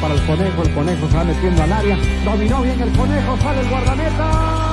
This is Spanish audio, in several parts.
para el conejo, el conejo va metiendo al área. Dominó bien el conejo, sale el guardameta.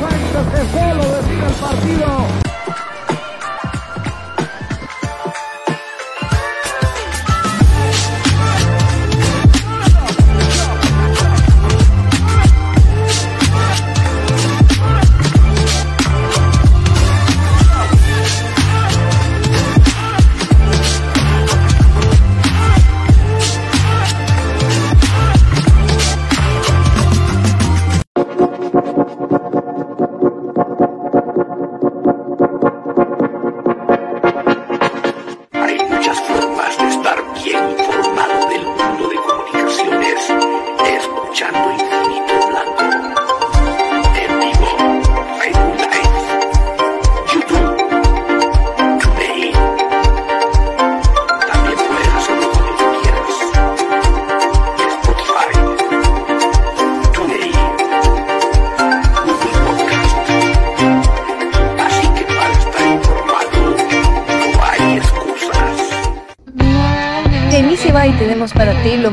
Sánchez que solo decide el partido.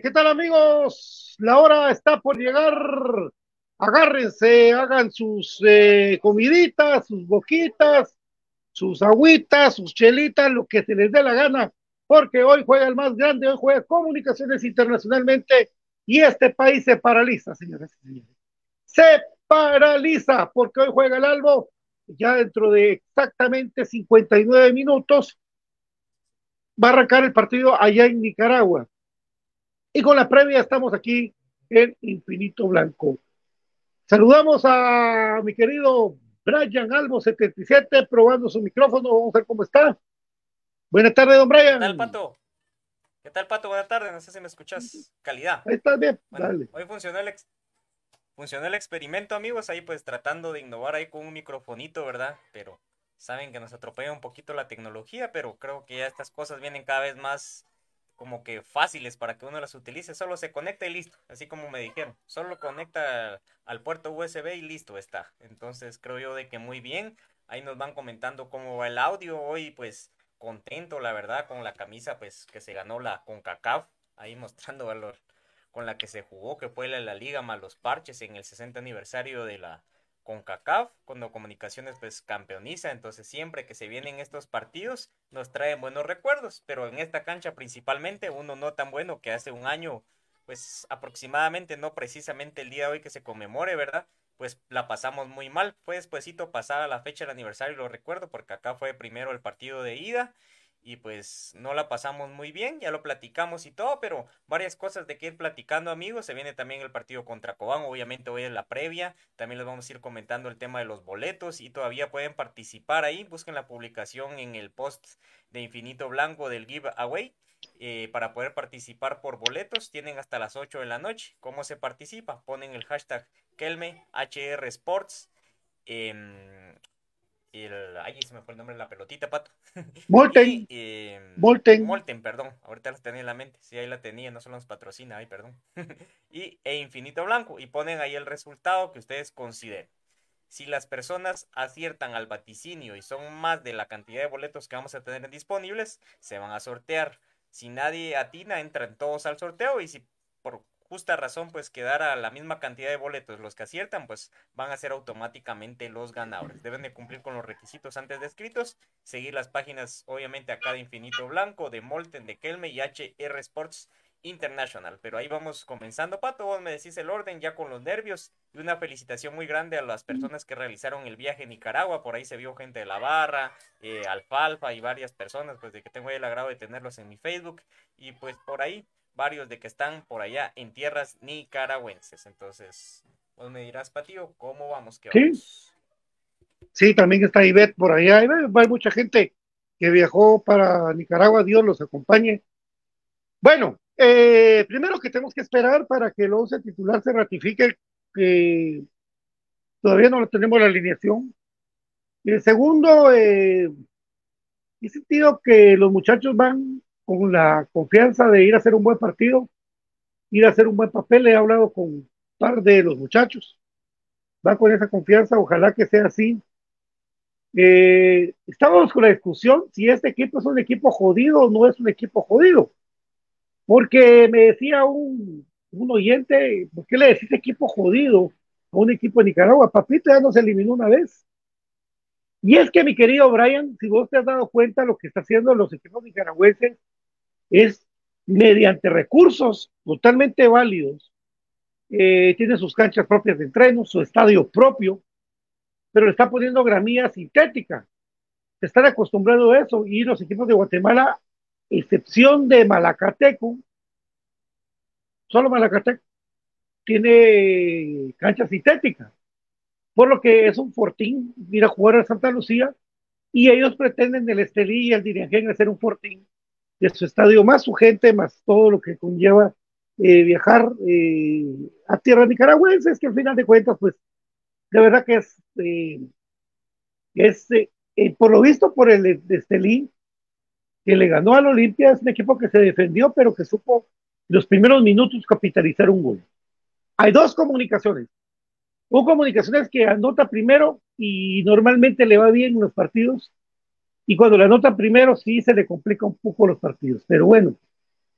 ¿Qué tal amigos? La hora está por llegar. Agárrense, hagan sus eh, comiditas, sus boquitas, sus agüitas, sus chelitas, lo que se les dé la gana, porque hoy juega el más grande, hoy juega comunicaciones internacionalmente y este país se paraliza, señores y señores. Se paraliza porque hoy juega el Albo, ya dentro de exactamente 59 minutos va a arrancar el partido allá en Nicaragua. Y con la previa estamos aquí en Infinito Blanco. Saludamos a mi querido Brian Albo 77 probando su micrófono. Vamos a ver cómo está. Buenas tardes, don Brian. ¿Qué tal, Pato? ¿Qué tal, Pato? Buenas tardes. No sé si me escuchas. Calidad. Ahí está bien. Bueno, Dale. hoy funcionó el, ex- funcionó el experimento, amigos. Ahí pues tratando de innovar ahí con un microfonito, ¿verdad? Pero saben que nos atropella un poquito la tecnología, pero creo que ya estas cosas vienen cada vez más como que fáciles para que uno las utilice. Solo se conecta y listo. Así como me dijeron. Solo conecta al puerto USB y listo está. Entonces creo yo de que muy bien. Ahí nos van comentando cómo va el audio. Hoy pues contento, la verdad, con la camisa pues que se ganó la CONCACAF. Ahí mostrando valor con la que se jugó, que fue la, la Liga más los parches en el 60 aniversario de la CONCACAF, cuando Comunicaciones pues campeoniza, entonces siempre que se vienen estos partidos nos traen buenos recuerdos, pero en esta cancha principalmente uno no tan bueno que hace un año, pues aproximadamente, no precisamente el día de hoy que se conmemore, ¿verdad? Pues la pasamos muy mal, fue despuesito pasada la fecha del aniversario, lo recuerdo, porque acá fue primero el partido de ida, y pues no la pasamos muy bien, ya lo platicamos y todo, pero varias cosas de que ir platicando amigos, se viene también el partido contra Cobán, obviamente hoy es la previa, también les vamos a ir comentando el tema de los boletos y todavía pueden participar ahí, busquen la publicación en el post de Infinito Blanco del giveaway. Eh, para poder participar por boletos tienen hasta las 8 de la noche. ¿Cómo se participa? Ponen el hashtag Kelme HR Sports. em, el, ay, se me fue el nombre de la pelotita, pato. Molten. Y, em, Molten. Molten, perdón. Ahorita la tenía en la mente. Sí, ahí la tenía, no solo nos patrocina, ay, perdón. y e Infinito Blanco. Y ponen ahí el resultado que ustedes consideren. Si las personas aciertan al vaticinio y son más de la cantidad de boletos que vamos a tener disponibles, se van a sortear. Si nadie atina, entran todos al sorteo y si por justa razón pues quedara la misma cantidad de boletos los que aciertan, pues van a ser automáticamente los ganadores. Deben de cumplir con los requisitos antes descritos, seguir las páginas obviamente acá de Infinito Blanco, de Molten, de Kelme y HR Sports International. Pero ahí vamos comenzando, Pato, vos me decís el orden ya con los nervios y una felicitación muy grande a las personas que realizaron el viaje a Nicaragua. Por ahí se vio gente de la barra, eh, Alfalfa y varias personas, pues de que tengo el agrado de tenerlos en mi Facebook. Y pues por ahí varios de que están por allá en tierras nicaragüenses. Entonces, vos me dirás, Patío, ¿cómo vamos? ¿Qué Sí. vamos? Sí, también está Ivette por allá. Hay, mucha gente que viajó para Nicaragua, Dios los acompañe. Bueno, eh, primero que tenemos que esperar para que el once titular se ratifique, que todavía no tenemos la alineación. Y el segundo, eh, he sentido que los muchachos van con la confianza de ir a hacer un buen partido, ir a hacer un buen papel. He hablado con un par de los muchachos, van con esa confianza, ojalá que sea así. Eh, estábamos con la discusión si este equipo es un equipo jodido o no es un equipo jodido. Porque me decía un, un oyente, ¿por qué le decís equipo jodido a un equipo de Nicaragua? Papito ya nos eliminó una vez. Y es que, mi querido Brian, si vos te has dado cuenta, lo que está haciendo los equipos nicaragüenses es mediante recursos totalmente válidos, eh, tiene sus canchas propias de entreno, su estadio propio, pero le está poniendo gramilla sintética. Se están acostumbrando a eso y los equipos de Guatemala, excepción de Malacateco, solo Malacateco, tiene cancha sintética, por lo que es un fortín ir a jugar a Santa Lucía y ellos pretenden el Estelí y el Dirigen hacer un fortín de su estadio más su gente, más todo lo que conlleva eh, viajar eh, a tierras nicaragüenses, que al final de cuentas, pues, de verdad que es, eh, es eh, por lo visto por el Estelí, que le ganó al Olimpia, es un equipo que se defendió, pero que supo los primeros minutos capitalizar un gol. Hay dos comunicaciones. Un comunicaciones que anota primero y normalmente le va bien en los partidos. Y cuando le anota primero sí se le complica un poco los partidos. Pero bueno,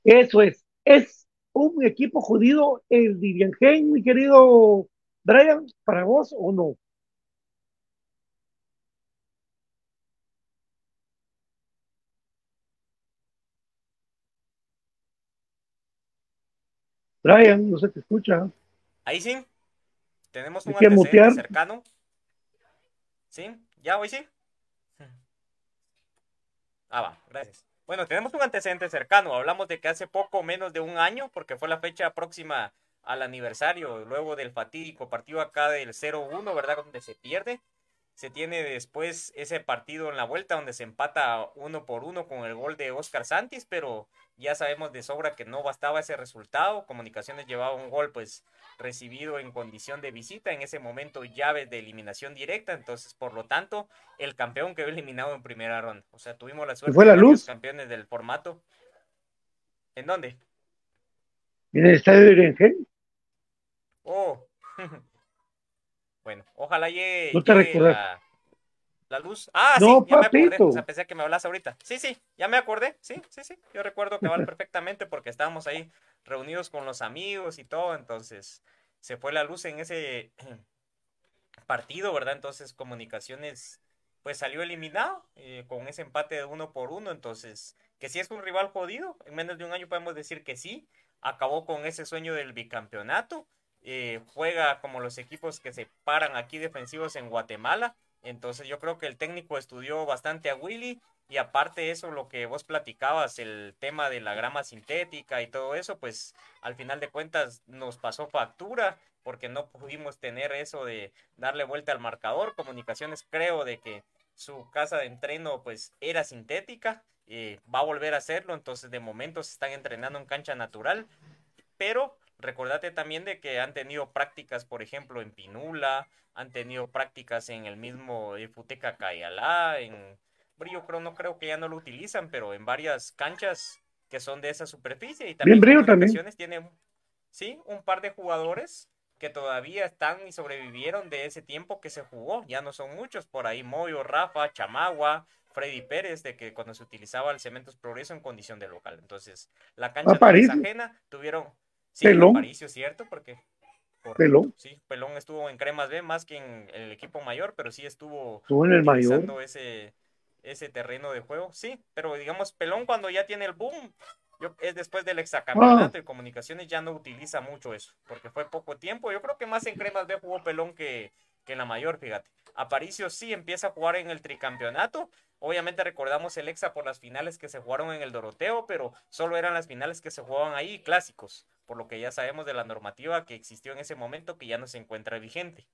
eso es. Es un equipo jodido el Diviangen, mi querido Brian, para vos o no. Brian, no se te escucha. Ahí sí. Tenemos un antecedente mutear. cercano. ¿Sí? ¿Ya hoy sí? Ah, va, gracias. Bueno, tenemos un antecedente cercano. Hablamos de que hace poco menos de un año, porque fue la fecha próxima al aniversario, luego del fatídico partido acá del 0-1, ¿verdad? Donde se pierde. Se tiene después ese partido en la vuelta donde se empata uno por uno con el gol de Oscar Santis, pero ya sabemos de sobra que no bastaba ese resultado. Comunicaciones llevaba un gol pues recibido en condición de visita, en ese momento llaves de eliminación directa, entonces por lo tanto el campeón quedó eliminado en primera ronda. O sea, tuvimos la suerte fue la de luz? campeones del formato. ¿En dónde? En el estadio de Diviangen. Oh. bueno, ojalá llegue, No te llegue recuerdas. la, la luz. Ah, No, sí, ya me acordé. O sea, pensé que me hablas ahorita. Sí, sí, ya me acordé. Sí, sí, sí. Yo recuerdo que va perfectamente porque estábamos ahí reunidos con los amigos y todo. Entonces, se fue la luz en ese partido, ¿verdad? Entonces, comunicaciones, pues salió eliminado eh, con ese empate de uno por uno. Entonces, que si es un rival jodido, en menos de un año podemos decir que sí. Acabó con ese sueño del bicampeonato. Eh, juega como los equipos que se paran aquí defensivos en Guatemala. Entonces yo creo que el técnico estudió bastante a Willy y aparte de eso, lo que vos platicabas, el tema de la grama sintética y todo eso, pues al final de cuentas nos pasó factura porque no pudimos tener eso de darle vuelta al marcador. Comunicaciones creo de que su casa de entreno pues era sintética, eh, va a volver a hacerlo, entonces de momento se están entrenando en cancha natural, pero recordate también de que han tenido prácticas, por ejemplo, en Pinula, han tenido prácticas en el mismo Ifuteca Cayalá, en Brillo creo, no creo que ya no lo utilizan, pero en varias canchas que son de esa superficie y también Brillo también. Tiene, sí, un par de jugadores que todavía están y sobrevivieron de ese tiempo que se jugó, ya no son muchos, por ahí Moyo, Rafa, Chamagua, Freddy Pérez, de que cuando se utilizaba el Cementos Progreso en condición de local. Entonces, la cancha no es ajena, tuvieron, sí, Pelón. Aparicio, cierto, porque correcto, Pelón. Sí, Pelón estuvo en Cremas B más que en el equipo mayor, pero sí estuvo Estuvo en el mayor. ese, ese terreno de juego. Sí, pero digamos, Pelón cuando ya tiene el boom, yo, es después del exacampeonato Ah. comunicaciones ya no utiliza mucho eso, porque fue poco tiempo. Yo creo que más en Cremas B jugó Pelón que, que en la mayor, fíjate. Aparicio sí empieza a jugar en el tricampeonato. Obviamente recordamos el Exa por las finales que se jugaron en el Doroteo, pero solo eran las finales que se jugaban ahí, clásicos, por lo que ya sabemos de la normativa que existió en ese momento que ya no se encuentra vigente.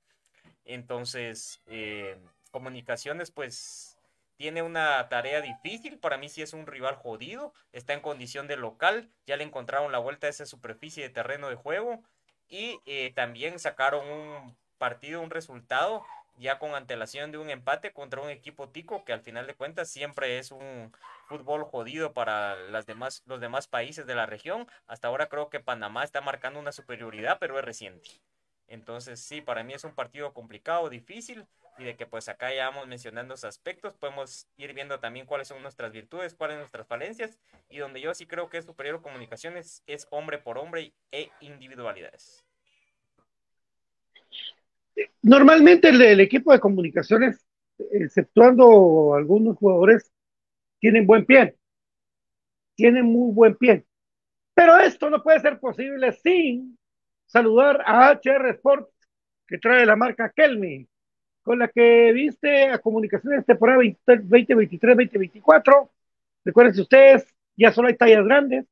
Entonces, eh, comunicaciones, pues tiene una tarea difícil. Para mí sí es un rival jodido. Está en condición de local. Ya le encontraron la vuelta a esa superficie de terreno de juego. Y eh, también sacaron un partido, un resultado, ya con antelación de un empate contra un equipo tico que al final de cuentas siempre es un fútbol jodido para las demás, los demás países de la región. Hasta ahora creo que Panamá está marcando una superioridad, pero es reciente. Entonces sí, para mí es un partido complicado, difícil y de que pues acá ya vamos mencionando esos aspectos, podemos ir viendo también cuáles son nuestras virtudes, cuáles son nuestras falencias y donde yo sí creo que es superior comunicaciones es hombre por hombre e individualidades. Normalmente el, equipo de comunicaciones, exceptuando algunos jugadores, tienen buen pie. Tienen muy buen pie. Pero esto no puede ser posible sin saludar a HR Sports, que trae la marca Kelmi, con la que viste a comunicaciones temporada 2023-2024. Recuerden ustedes, ya solo hay tallas grandes,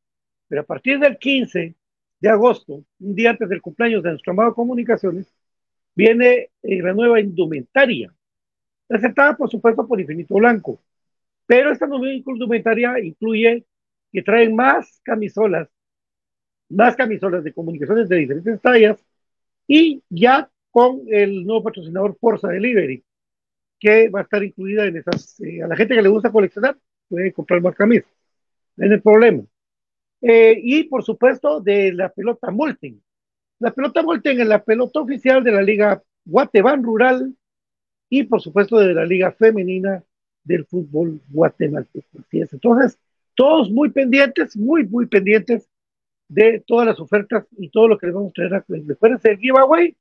pero a partir del 15 de agosto, un día antes del cumpleaños de nuestro amado Comunicaciones, viene eh, la nueva indumentaria, aceptada por supuesto por Infinito Blanco. Pero esta nueva indumentaria incluye que traen más camisolas, más camisolas de comunicaciones de diferentes tallas y ya con el nuevo patrocinador Forza Delivery, que va a estar incluida en esas, eh, a la gente que le gusta coleccionar, puede comprar más camisas, no es el problema. Eh, y por supuesto de la pelota Molten. La pelota Molten es la pelota oficial de la Liga Guatemala Rural y por supuesto de la Liga Femenina del Fútbol Guatemalteco. Entonces, todos muy pendientes, muy, muy pendientes de todas las ofertas y todo lo que les vamos a traer. Recuerden el giveaway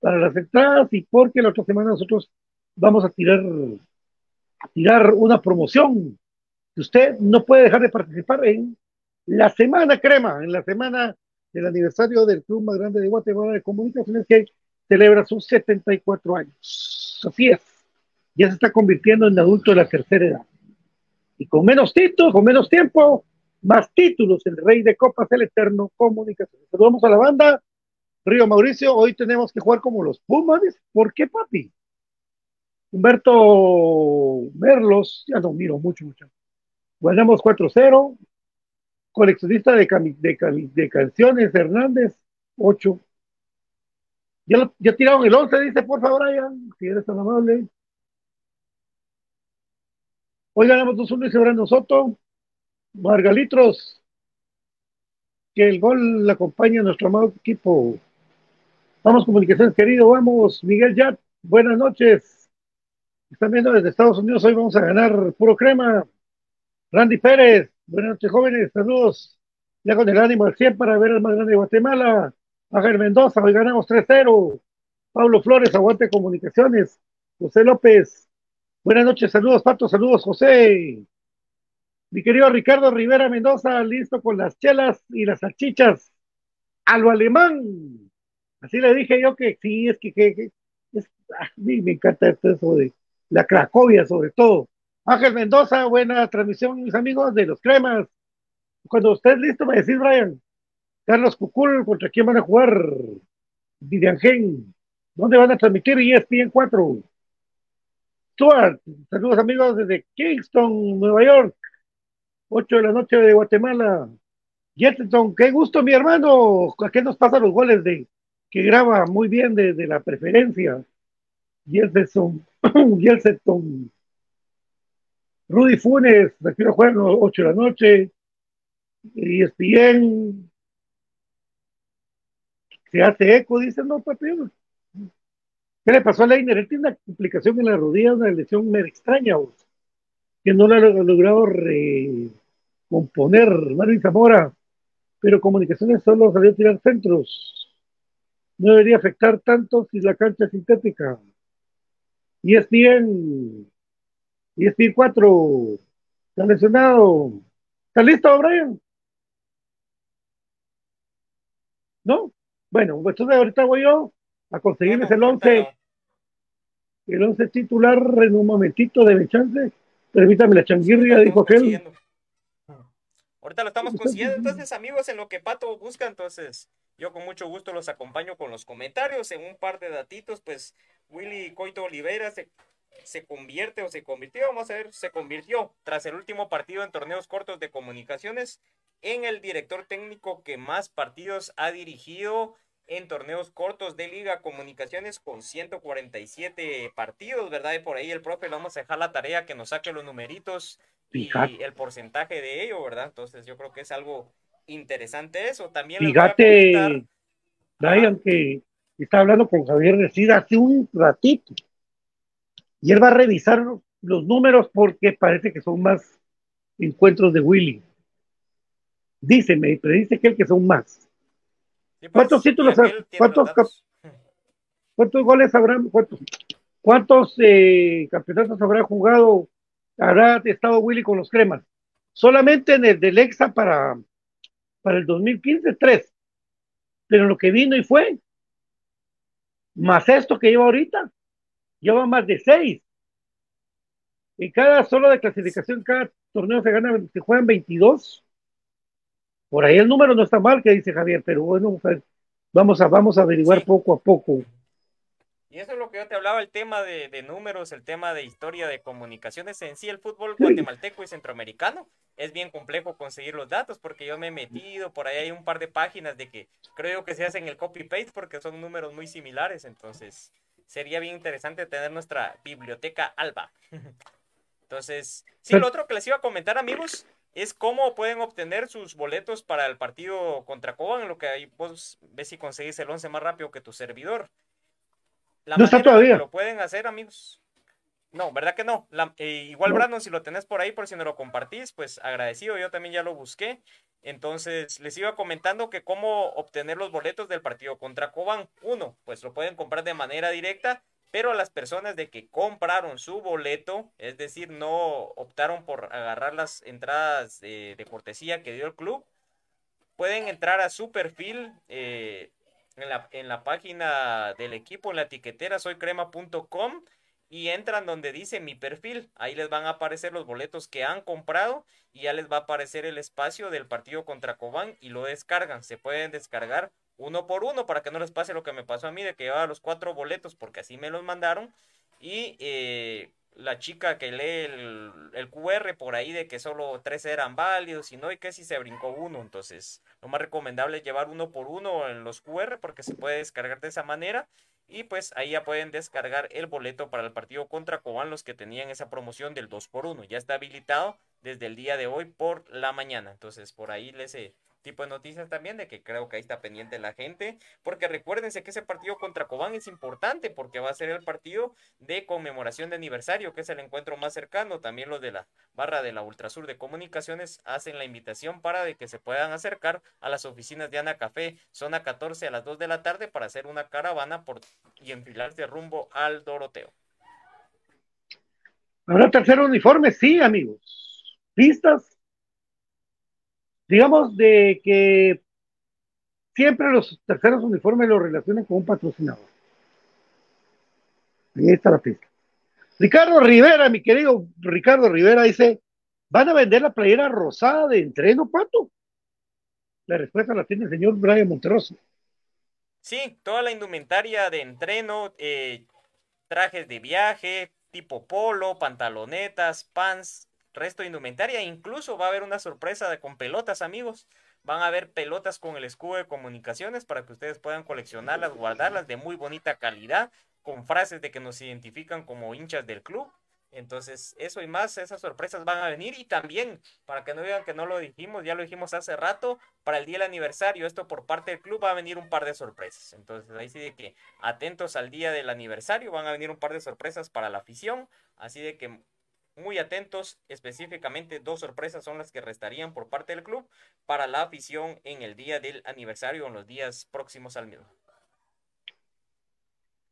para las entradas y porque la otra semana nosotros vamos a tirar, a tirar una promoción que usted no puede dejar de participar en la semana crema, en la semana del aniversario del club más grande de Guatemala de comunicaciones que celebra sus 74 años. Así es, ya se está convirtiendo en adulto de la tercera edad. Y con menos títulos, con menos tiempo, más títulos, el rey de copas, el eterno comunicaciones. Saludamos a la banda. Río Mauricio, hoy tenemos que jugar como los Pumas. ¿Por qué, papi? Humberto Merlos, ya no miro mucho, mucho. Ganamos 4-0. Coleccionista de, de, de, canciones, Hernández, 8. Ya, ya tiraron el 11, dice, por favor, Brian, si eres tan amable. Hoy ganamos 2-1 y Sebrano Soto. Margalitros, que el gol le acompaña a nuestro amado equipo. Vamos, comunicaciones, querido, vamos. Miguel Yat, buenas noches. Están viendo desde Estados Unidos, hoy vamos a ganar puro crema. Randy Pérez, buenas noches, jóvenes, saludos. Ya con el ánimo al 100 para ver al más grande de Guatemala. Ángel Mendoza, hoy ganamos 3-0. Pablo Flores, aguante comunicaciones. José López, buenas noches, saludos, Pato, saludos, José. Mi querido Ricardo Rivera Mendoza, listo con las chelas y las salchichas. A lo alemán. Así le dije yo que sí, es que, que, a mí me encanta esto eso de la Cracovia, sobre todo. Ángel Mendoza, buena transmisión, mis amigos de los cremas. Cuando estés listo, me decís, Brian. Carlos Cucul, ¿contra quién van a jugar? Gen. ¿Dónde van a transmitir ESPN 4? Stuart, saludos amigos desde Kingston, Nueva York. 8 de la noche de Guatemala. Jetson, qué gusto, mi hermano. ¿A qué nos pasan los goles de que graba muy bien de, de la preferencia? Jetson, Jetson. Rudy Funes, la quiero jugar a las 8 de la noche. Y ESPN. Se hace eco, dice, no, papi. ¿Qué le pasó a Leiner? Él tiene una complicación en la rodilla, una lesión me extraña, vos que no lo ha logrado recomponer Marvin Zamora, pero Comunicaciones solo salió a tirar centros. No debería afectar tanto si la cancha es sintética. Y es bien, y es bien cuatro, está lesionado. ¿Está listo, Brian? ¿No? Bueno, entonces ahorita voy yo a conseguirles el 11, el 11 titular en un momentito de mi chance. Permítame la changuirria, dijo aquel. Ahorita lo estamos consiguiendo, entonces amigos, en lo que Pato busca, entonces yo con mucho gusto los acompaño con los comentarios, en un par de datitos, pues Willy Coito Oliveira se, se convierte o se convirtió, vamos a ver, se convirtió tras el último partido en torneos cortos de comunicaciones en el director técnico que más partidos ha dirigido en torneos cortos de Liga Comunicaciones con 147 partidos, ¿verdad? Y por ahí el profe le vamos a dejar la tarea que nos saque los numeritos y el porcentaje de ello, ¿verdad? Entonces yo creo que es algo interesante eso. También Fíjate, Brian, que está hablando con Javier Recida hace un ratito y él va a revisar los números porque parece que son más encuentros de Willy. Dice, me dice que el que son más. Pues, ¿Cuántos títulos, cuántos, cuántos goles habrán, cuántos, cuántos eh, campeonatos habrá jugado, habrá estado Willy con los cremas? Solamente en el del EXA para, Para el 2015, tres. Pero lo que vino y fue, más esto que lleva ahorita, lleva más de seis. Y cada solo de clasificación, cada torneo se gana, se juegan 22. Por ahí el número no está mal, que dice Javier, pero bueno, vamos a, vamos a averiguar poco a poco. Y eso es lo que yo te hablaba, el tema de, de números, el tema de historia, de comunicaciones. En sí, el fútbol Sí. guatemalteco y centroamericano es bien complejo conseguir los datos porque yo me he metido, por ahí hay un par de páginas de que creo que se hacen el copy-paste porque son números muy similares. Entonces, sería bien interesante tener nuestra biblioteca ALBA. Entonces, sí, lo otro que les iba a comentar, amigos, es cómo pueden obtener sus boletos para el partido contra Coban, en lo que ahí vos ves si conseguís el 11 más rápido que tu servidor. La No está manera que todavía. Lo pueden hacer, amigos. No, ¿verdad que no? La- eh, igual, No. Brandon, si lo tenés por ahí, por si no lo compartís, pues agradecido, yo también ya lo busqué. Entonces, les iba comentando que cómo obtener los boletos del partido contra Coban. Uno, pues lo pueden comprar de manera directa, pero a las personas de que compraron su boleto, es decir, no optaron por agarrar las entradas de, de cortesía que dio el club, pueden entrar a su perfil eh, en, la, en la página del equipo, en la etiquetera soycrema.com y entran donde dice mi perfil. Ahí les van a aparecer los boletos que han comprado y ya les va a aparecer el espacio del partido contra Cobán y lo descargan. Se pueden descargar uno por uno para que no les pase lo que me pasó a mí de que llevaba los cuatro boletos porque así me los mandaron y eh, la chica que lee el, el QR por ahí de que solo tres eran válidos y no y que si se brincó uno entonces lo más recomendable es llevar uno por uno en los QR porque se puede descargar de esa manera y pues ahí ya pueden descargar el boleto para el partido contra Cobán los que tenían esa promoción del 2 por 1 ya está habilitado desde el día de hoy por la mañana. Entonces por ahí les eh, tipo de noticias también de que creo que ahí está pendiente la gente, porque recuérdense que ese partido contra Cobán es importante porque va a ser el partido de conmemoración de aniversario, que es el encuentro más cercano, también los de la barra de la Ultrasur de Comunicaciones hacen la invitación para de que se puedan acercar a las oficinas de Ana Café, zona 14 a las 2 de la tarde para hacer una caravana por y enfilarse rumbo al Doroteo. ¿Habrá tercer uniforme? Sí, amigos. Pistas. Digamos de que siempre los terceros uniformes los relacionan con un patrocinador. Ahí está la pista. Ricardo Rivera, mi querido Ricardo Rivera, dice: ¿Van a vender la playera rosada de entreno, Pato? La respuesta la tiene el señor Brian Monterroso. Sí, toda la indumentaria de entreno, eh, trajes de viaje, tipo polo, pantalonetas, pants, resto de indumentaria. Incluso va a haber una sorpresa de, con pelotas, amigos. Van a haber pelotas con el escudo de comunicaciones para que ustedes puedan coleccionarlas, guardarlas de muy bonita calidad, con frases de que nos identifican como hinchas del club. Entonces, eso y más, esas sorpresas van a venir. Y también, para que no digan que no lo dijimos, ya lo dijimos hace rato, para el día del aniversario, esto por parte del club va a venir un par de sorpresas. Entonces, ahí sí de que atentos al día del aniversario, van a venir un par de sorpresas para la afición. Así de que muy atentos, específicamente dos sorpresas son las que restarían por parte del club para la afición en el día del aniversario o en los días próximos al mismo.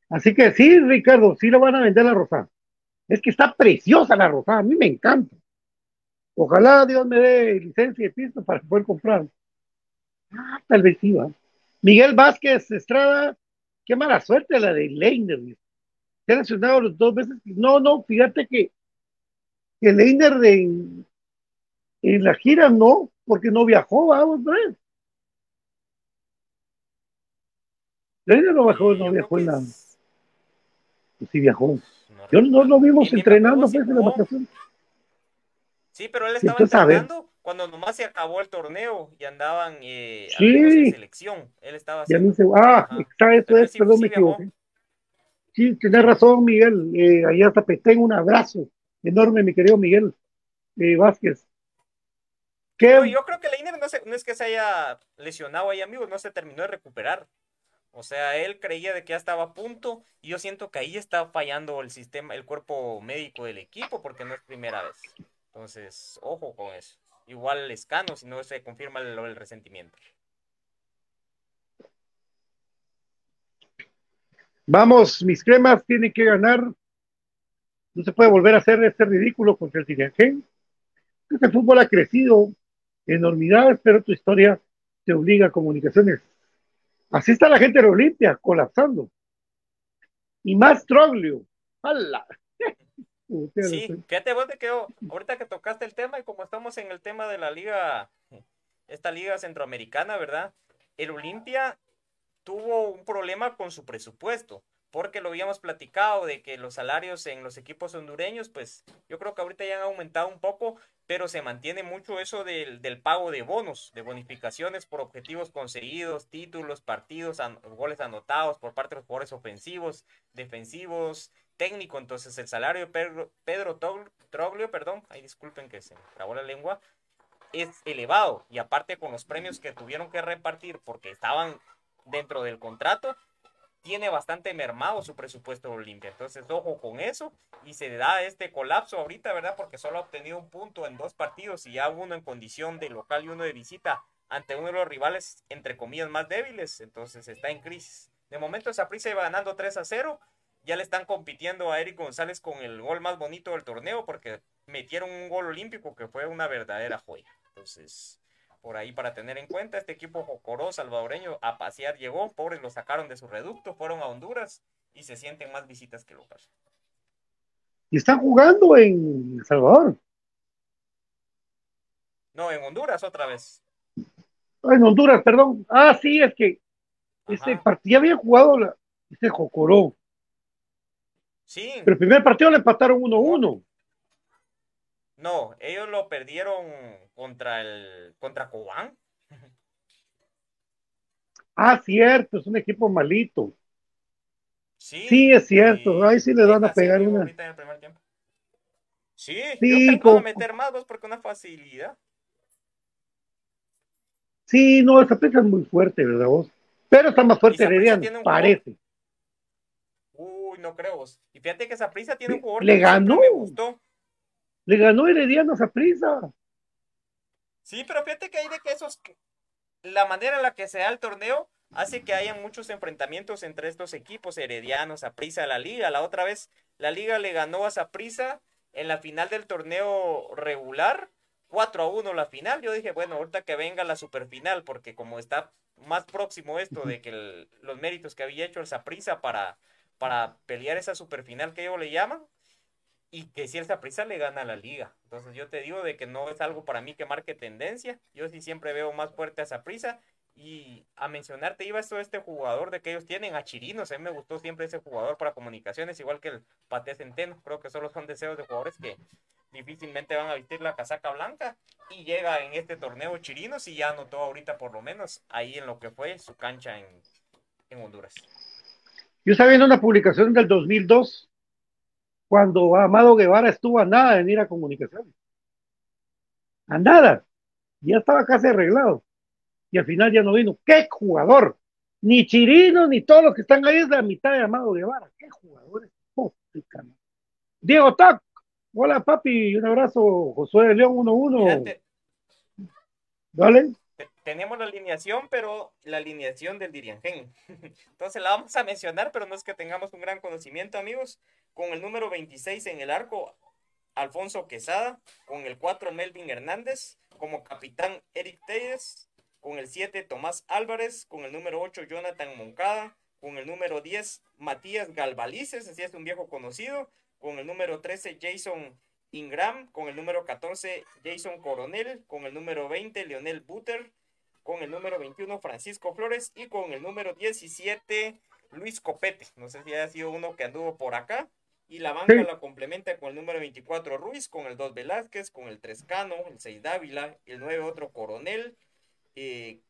Así que sí, Ricardo, sí lo van a vender la rosada. Es que está preciosa la rosada, a mí me encanta. Ojalá Dios me dé licencia de pista para poder comprar. Ah, tal vez sí, va. Miguel Vázquez Estrada, qué mala suerte la de Leiner. Se ha lesionado dos veces. No, no, fíjate que, que Leiner en, en la gira no, porque no viajó, vamos, ¿no? Leiner no viajó, Y no viajó en la. sí viajó. Yo no lo vimos entrenando pues en la vacación. Sí, pero él estaba a ver. entrenando cuando nomás se acabó el torneo y andaban eh, Sí. en selección. Él estaba haciendo. ah, Ajá. está él es, sí- perdón, sí me equivoqué. Sí, tenés razón, Miguel. Eh, allá hasta un abrazo enorme, mi querido Miguel eh, Vázquez. Yo creo que Leiner no, se- no es que se haya lesionado ahí, amigos, no se terminó de recuperar. O sea, él creía de que ya estaba a punto y yo siento que ahí está fallando el sistema, el cuerpo médico del equipo porque no es primera vez. Entonces, ojo con eso. Igual Escano si no se confirma el, el resentimiento. Vamos, mis cremas tienen que ganar. No se puede volver a hacer este ridículo contra el Tiriangén. Este fútbol ha crecido enormidades, pero tu historia te obliga a comunicaciones. Así está la gente de Olimpia, colapsando. Y más Troglio. ¡Hala! Sí, fíjate vos de que yo- ahorita que tocaste el tema y como estamos en el tema de la liga, esta liga centroamericana, ¿verdad? El Olimpia tuvo un problema con su presupuesto, porque lo habíamos platicado de que los salarios en los equipos hondureños, pues yo creo que ahorita ya han aumentado un poco, pero se mantiene mucho eso del, del pago de bonos, de bonificaciones por objetivos conseguidos, títulos, partidos, goles anotados por parte de los jugadores ofensivos, defensivos, técnico. Entonces el salario de Pedro, Pedro Troglio, perdón, ahí disculpen que se trabó la lengua, es elevado. Y aparte con los premios que tuvieron que repartir porque estaban dentro del contrato, tiene bastante mermado su presupuesto Olimpia. Entonces, ojo con eso. Y se da este colapso ahorita, ¿verdad? Porque solo ha obtenido un punto en dos partidos y ya uno en condición de local y uno de visita ante uno de los rivales, entre comillas, más débiles. Entonces está en crisis. De momento, Saprissa iba ganando 3 a 0. Ya le están compitiendo a Eric González con el gol más bonito del torneo porque metieron un gol olímpico que fue una verdadera joya. Entonces, por ahí para tener en cuenta, este equipo jocoró salvadoreño a pasear llegó, pobres lo sacaron de su reducto, fueron a Honduras y se sienten más visitas que local. Y están jugando en El Salvador. No, en Honduras otra vez. En Honduras, perdón. Ah, sí, es que ese Ajá. partido ya había jugado la, ese Jocoró. Sí, Pero el primer partido le empataron 1-1. No, ellos lo perdieron contra el contra Cobán. Ah, cierto, es un equipo malito. Sí, Sí, es cierto, ahí sí le van a pegar una. Sí, Sí, yo con- meter más vos porque una facilidad. Sí, no, esa pieza es muy fuerte, ¿verdad vos? Pero está más fuerte Herediano, parece. Uy, no creo vos. Y fíjate que Saprissa tiene un jugador Le que ganó. me gustó. Le ganó Herediano a prisa. Sí, pero fíjate que hay de que esos. La manera en la que se da el torneo hace que haya muchos enfrentamientos entre estos equipos heredianos, Saprissa, la liga. La otra vez, la liga le ganó a Saprissa en la final del torneo regular, 4 a 1 la final. Yo dije, bueno, ahorita que venga la superfinal, porque como está más próximo esto de que los méritos que había hecho el Saprissa para, para pelear esa superfinal que ellos le llaman, y que si el Saprissa le gana a la liga. Entonces yo te digo de que no es algo para mí que marque tendencia. Yo sí siempre veo más fuerte a Saprissa. Y a mencionarte iba esto este jugador de que ellos tienen, a Chirinos. A mí me gustó siempre ese jugador para comunicaciones, igual que el Pate Centeno. Creo que solo son deseos de jugadores que difícilmente van a vestir la casaca blanca. Y llega en este torneo Chirinos y ya anotó ahorita por lo menos ahí en lo que fue su cancha en, en Honduras. Yo estaba viendo una publicación del 2002, cuando Amado Guevara estuvo a nada de venir a comunicaciones. A nada. Ya estaba casi arreglado. Y al final ya no vino. ¡Qué jugador! Ni Chirino ni todos los que están ahí es la mitad de Amado Guevara. ¡Qué jugadores! Madre. Diego Tac. Hola, papi. Un abrazo. Josué de León 1-1. Fíjate, ¿Vale? te- tenemos la alineación, pero la alineación del Diriangén. Entonces la vamos a mencionar, pero no es que tengamos un gran conocimiento, amigos. Con el número 26 en el arco, Alfonso Quesada. Con el 4, Melvin Hernández. Como capitán, Eric Telles. Con el 7, Tomás Álvarez. Con el número 8, Jonathan Moncada. Con el número 10, Matías Galvalices, así es un viejo conocido. Con el número 13, Jason Ingram. Con el número 14, Jason Coronel. Con el número 20, Leonel Buter. Con el número 21, Francisco Flores. Y con el número 17, Luis Copete. No sé si haya sido uno que anduvo por acá. Y la banca Sí. la complementa con el número 24, Ruiz. Con el 2, Velázquez. Con el 3, Cano. El 6, Dávila. El 9, otro Coronel. eh,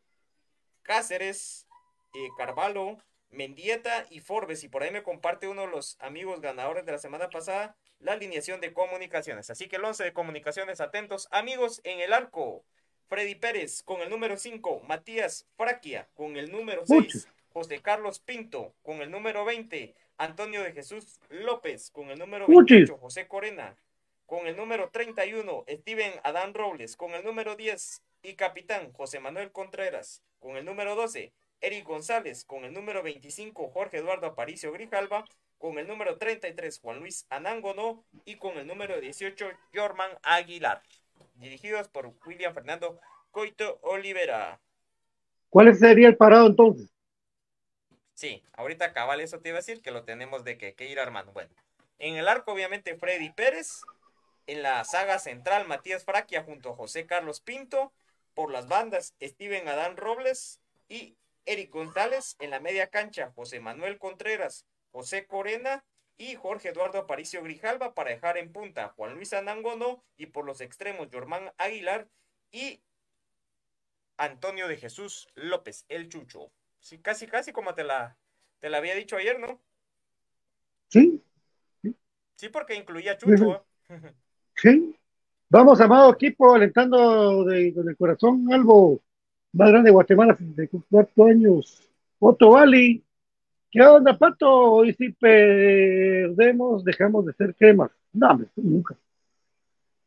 Cáceres. eh, Carvalho. Mendieta y Forbes. Y por ahí me comparte uno de los amigos ganadores de la semana pasada la alineación de comunicaciones. Así que el 11 de comunicaciones, atentos. Amigos, en el arco, Freddy Pérez con el número 5, Matías Fraquia con el número 6, Muchos. José Carlos Pinto con el número 20, Antonio de Jesús López con el número Muchos. 28, José Corena con el número 31, Steven Adán Robles con el número 10 y capitán José Manuel Contreras con el número 12, Eric González con el número 25, Jorge Eduardo Aparicio Grijalva con el número 33, Juan Luis Anángono y con el número 18, Jorman Aguilar, dirigidos por William Fernando Coito Olivera. ¿Cuál sería el parado entonces? Sí, ahorita cabal, eso te iba a decir que lo tenemos de que, que ir armando. Bueno, en el arco, obviamente, Freddy Pérez. En la saga central, Matías Fraquia junto a José Carlos Pinto. Por las bandas, Steven Adán Robles y Eric González. En la media cancha, José Manuel Contreras, José Corena y Jorge Eduardo Aparicio Grijalva para dejar en punta Juan Luis Anangono y por los extremos Germán Aguilar y Antonio de Jesús López, el Chucho. Sí, casi, casi como te la, te la había dicho ayer, ¿no? Sí, Sí, porque incluía a Chucho. ¿eh? sí. Vamos, amado equipo, alentando de, con el corazón algo más grande de Guatemala, 64 años. Otto Valley. ¿Qué onda, Pato? Y si perdemos, dejamos de ser cremas. No, nunca.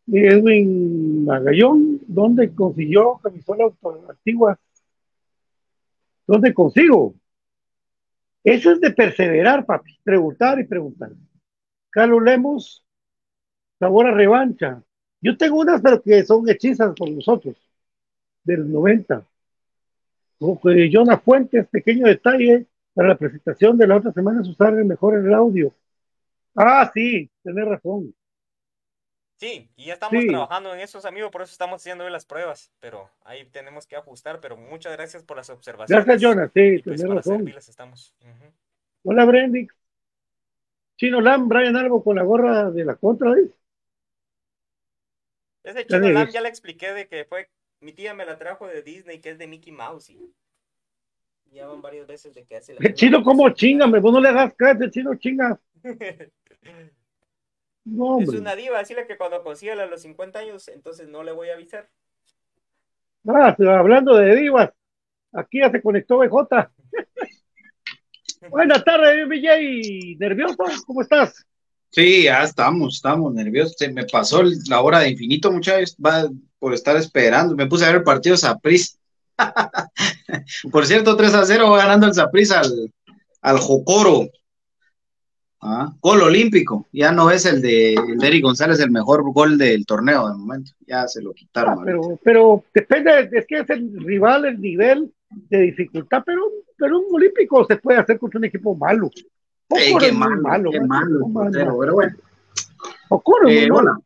Edwin Magallón, ¿dónde consiguió camisola antigua? ¿Dónde consigo? Eso es de perseverar, papi. Preguntar y preguntar. Carlos Lemos, sabor a revancha. Yo tengo unas, pero que son hechizas por nosotros, del 90. Como que Jonah Fuentes, pequeño detalle, para la presentación de la otra semana es usar mejor el audio. Ah, sí, tenés razón. Sí, y ya estamos Sí. trabajando en esos amigos, por eso estamos haciendo hoy las pruebas, pero ahí tenemos que ajustar, pero muchas gracias por las observaciones. Gracias, Jonas, sí, pues para razón. Hola, Brendix. Chino Lam, Brian Algo con la gorra de la contra, ¿ves? Ese chino Lam ya le expliqué de que fue, mi tía me la trajo de Disney, que es de Mickey Mouse. Y ya van varias veces de que hace la El chino, ¿cómo chinga? hombre? Vos no le hagas caso, el chino chinga. No, Es hombre. una diva, decirle que cuando consiga de los 50 años, entonces no le voy a avisar. Ah, hablando de divas, aquí ya se conectó BJ. Buenas tardes, BJ. ¿Nervioso? ¿Cómo estás? Sí, ya estamos, estamos nerviosos. Se me pasó la hora de infinito, muchachos, va por estar esperando. Me puse a ver el partido Saprissa. Por cierto, 3 a 0 va ganando el Saprissa al, al Jocoro. Ah, gol olímpico. Ya no es el de, el de Eric González el mejor gol del torneo de momento. Ya se lo Ah, quitaron. ahorita. pero, pero depende, es que es el rival, el nivel de dificultad, pero, pero un olímpico se puede hacer contra un equipo malo. Ey, qué muy malo, qué man, malo malo. portero, pero bueno. Ocoro es Eh, malo. hola.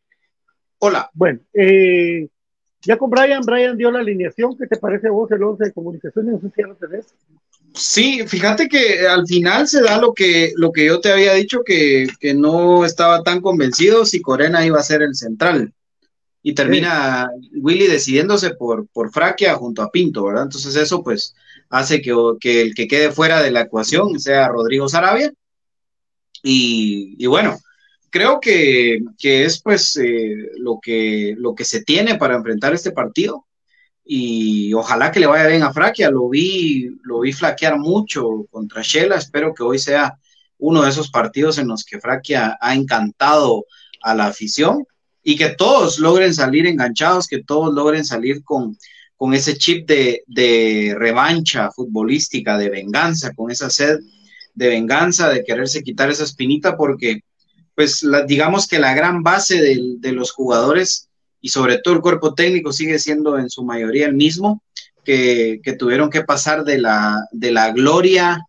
Hola. Bueno, eh, ya con Brian, Brian dio la alineación. ¿Qué te parece a vos el 11 de comunicaciones? No sé si ya lo tenés. Sí, fíjate que al final se da lo que, lo que yo te había dicho, que, que no estaba tan convencido si Corena iba a ser el central. Y termina Willy decidiéndose por, por Fraquia junto a Pinto, ¿verdad? Entonces eso pues hace que, que el que quede fuera de la ecuación sea Rodrigo Sarabia. Y, y bueno, creo que, que es pues eh, lo, que, lo que se tiene para enfrentar este partido y ojalá que le vaya bien a Fraquia. Lo vi, lo vi flaquear mucho contra Shela. Espero que hoy sea uno de esos partidos en los que Fraquia ha encantado a la afición y que todos logren salir enganchados, que todos logren salir con, con ese chip de, de revancha futbolística, de venganza, con esa sed de venganza, de quererse quitar esa espinita, porque pues la, digamos que la gran base de, de los jugadores y sobre todo el cuerpo técnico sigue siendo en su mayoría el mismo, que, tuvieron que pasar de la, de la gloria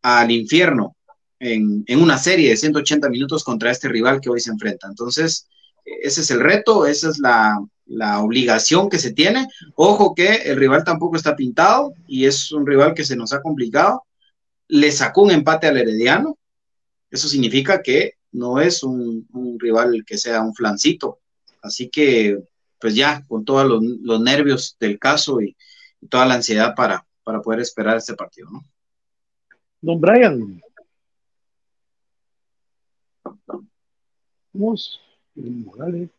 al infierno en, en, una serie de 180 minutos contra este rival que hoy se enfrenta. Entonces, ese es el reto, esa es la, la obligación que se tiene. Ojo que el rival tampoco está pintado y es un rival que se nos ha complicado. Le sacó un empate al Herediano. Eso significa que no es un rival que sea un flancito, Así que, pues ya, con todos los, los nervios del caso y, y, toda la ansiedad para, para poder esperar este partido, ¿no? Don Brian. Vamos, Morales.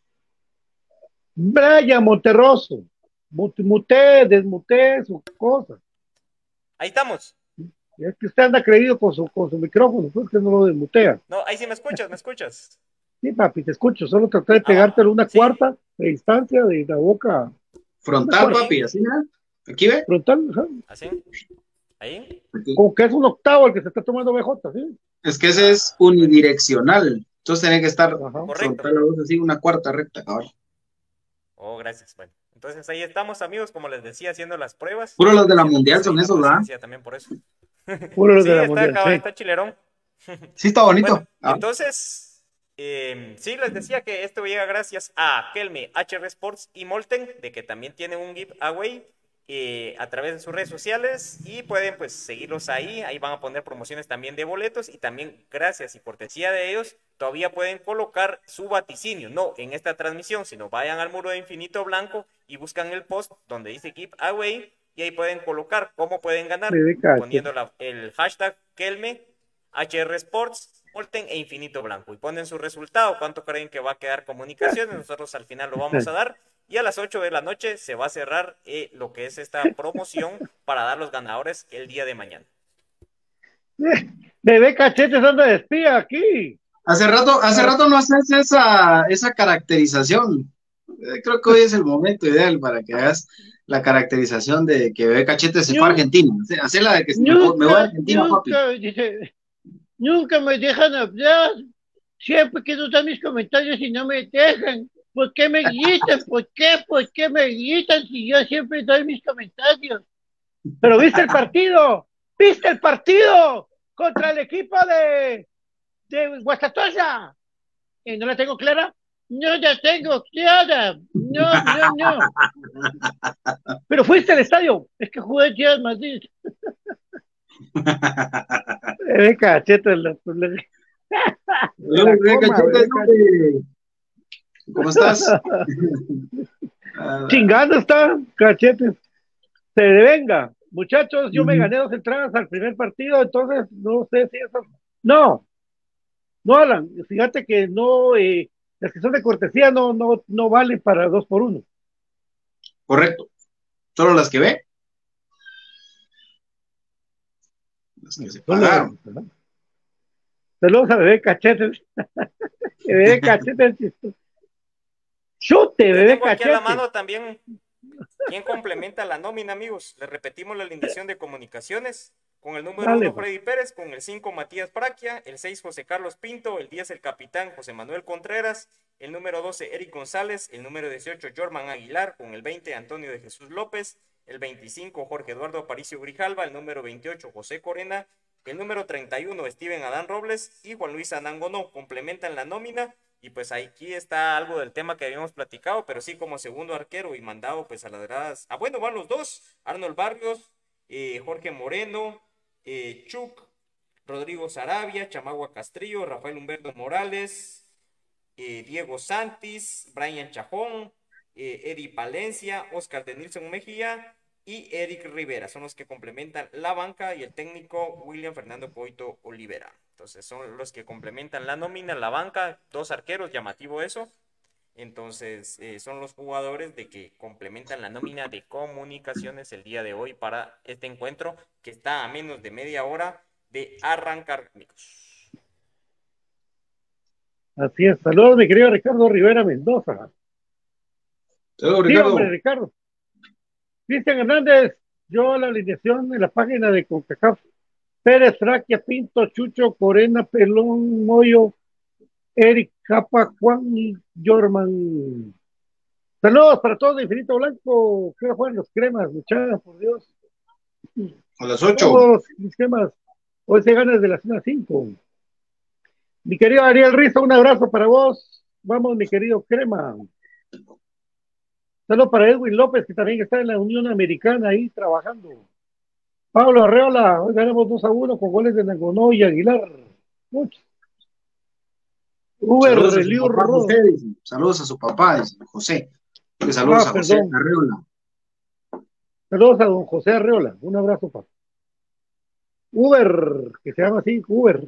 Brian Monterroso. Muté, desmuté su cosa. Ahí estamos. Es que usted anda creído con su, con su micrófono, pues que no lo desmutea. No, ahí sí me escuchas, me escuchas. Sí, papi, te escucho. Solo traté de pegártelo una Ah, sí. cuarta de distancia de la boca. Frontal, papi, así, ¿no? Aquí ve. Frontal, ajá. ¿Así? ¿Ahí? Aquí. Como que es un octavo el que se está tomando BJ, ¿sí? Es que ese es unidireccional. Entonces tiene que estar Ajá. Correcto. frontal a vos, así, una cuarta recta, cabrón. Oh, gracias. Bueno, Entonces ahí estamos, amigos, como les decía, haciendo las pruebas. Puro los de la mundial son la esos, ¿verdad? También por eso. Puro los Sí, de la está, mundial. sí. está chilerón. Sí, está bonito. Bueno, Ah, entonces, eh, sí, les decía que esto llega gracias a Kelme, HR Sports y Molten, de que también tienen un giveaway eh, a través de sus redes sociales y pueden pues seguirlos ahí, ahí van a poner promociones también de boletos y también gracias y cortesía de ellos todavía pueden colocar su vaticinio, no en esta transmisión, sino vayan al muro de infinito blanco y buscan el post donde dice giveaway y ahí pueden colocar cómo pueden ganar poniendo la- el hashtag Kelme HR Sports, Molten e Infinito Blanco. Y ponen su resultado, cuánto creen que va a quedar comunicaciones. Nosotros al final lo vamos a dar. Y a las 8 de la noche se va a cerrar eh, lo que es esta promoción para dar los ganadores el día de mañana. Bebé cachetes anda de espía aquí. Hace rato, hace rato no haces esa, esa caracterización. Eh, Creo que hoy es el momento ideal para que hagas la caracterización de que Bebé Cachete se fue a Argentina. Hace- Hace la de que me voy me voy a Nunca, Argentina, papi. nunca, dice, nunca me dejan hablar. Siempre quiero dar mis comentarios y no me dejan. ¿Por qué me gritan? ¿Por qué? ¿Por qué me gritan si yo siempre doy mis comentarios? Pero viste el partido, viste el partido contra el equipo de, de Guastatoya. ¿Y no la tengo clara? No la tengo clara. No, no, no. Pero fuiste al estadio. Es que jugué ya en Madrid. Eh, cachete, la- la- la coma, Cachete, hombre. ¿Cómo estás? Chingando está, cachetes. Se devenga. Muchachos, yo me gané dos entradas al primer partido, entonces no sé si eso. No, no, Alan. Fíjate que no, eh, las que son de cortesía no, no, no valen para dos por uno. Correcto. Solo las que ve. ¿Verdad? Saludos a bebé cachetes. bebé cachetes. Chute, bebé Tengo aquí a la cachetes. mano también quién complementa la nómina, amigos. Les repetimos la alineación de comunicaciones. Con el número Dale, 1 pues. Freddy Pérez, con el 5 Matías Praquia, el 6 José Carlos Pinto, el 10 el capitán José Manuel Contreras, el número 12 Eric González, el número 18 Jorman Aguilar, con el 20 Antonio de Jesús López, el 25 Jorge Eduardo Aparicio Grijalva, el número 28 José Corena, el número 31 Steven Adán Robles y Juan Luis Anangonó complementan la nómina y pues aquí está algo del tema que habíamos platicado, pero sí como segundo arquero y mandado pues a las gradas. Ah, bueno, van los dos, Arnold Barrios, eh, Jorge Moreno, eh, Chuck, Rodrigo Sarabia, Chamagua Castrillo, Rafael Humberto Morales, eh, Diego Santis, Brian Chajón, eh, Eddie Palencia, Oscar de Nilsson Mejía y Eric Rivera. Son los que complementan la banca y el técnico William Fernando Coito Olivera. Entonces son los que complementan la nómina, la banca, dos arqueros, llamativo eso. Entonces eh, son los jugadores de que complementan la nómina de comunicaciones el día de hoy para este encuentro que está a menos de media hora de arrancar. Así es. Saludos, mi querido Ricardo Rivera Mendoza. Saludos, Sí, Ricardo. hombre, Ricardo. Cristian Hernández, yo la alineación en la página de CONCACAF. Pérez, Fraquia, Pinto, Chucho, Corena, Pelón, Moyo, Eric, Capa, Juan y Jorman. Saludos para todos de Infinito Blanco. ¿Qué juegan los cremas, muchachos? Por Dios. A las 8. Todos mis cremas. Hoy se gana desde las 5. Mi querido Ariel Rizo, un abrazo para vos. Vamos, mi querido Crema. Saludos para Edwin López, que también está en la Unión Americana ahí trabajando. Pablo Arreola, hoy ganamos 2 a 1 con goles de Nagonó y Aguilar. Muchos. Uber, Saludos a su papá José. Saludos a su papá, dice José. Saludos Ah, a José perdón. Arreola. Saludos a don José Arreola. Un abrazo, papá. Uber, que se llama así, Uber.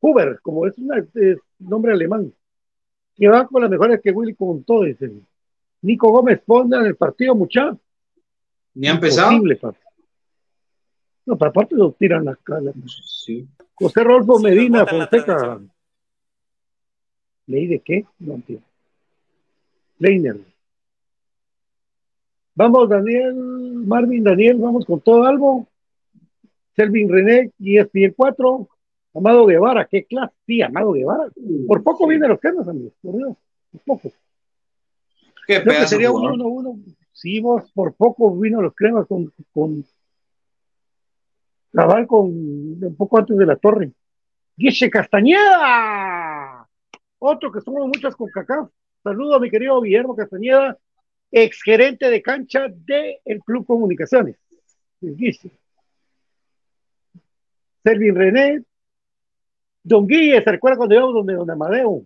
Uber, como es un nombre alemán. Que va con las mejores que Willy contó, dice. Nico Gómez Ponda en el partido, mucha. ¿Ni ha empezado? Imposible, papá. No, pero aparte lo tiran la cara. Sí. José Rolfo Sí, Medina Fonseca. ¿Leí de qué? No entiendo. Leiner. Vamos, Daniel, Marvin, Daniel, vamos con todo algo. Selvin René, ESPN 4. Amado Guevara, qué clase, sí, Amado Guevara. Por poco viene los temas, amigos, por Dios, por poco. Qué Creo que sería de un jugador. 1-1. Sí, vos por poco vino los cremas con, con Cabal con un poco antes de la torre. Guiche Castañeda, otro que somos muchas con cacao. Saludo a mi querido Guillermo Castañeda, ex gerente de cancha del el Club Comunicaciones. Guiche. Selvin René, Don Guille, ¿se recuerda cuando íbamos donde Don Amadeo?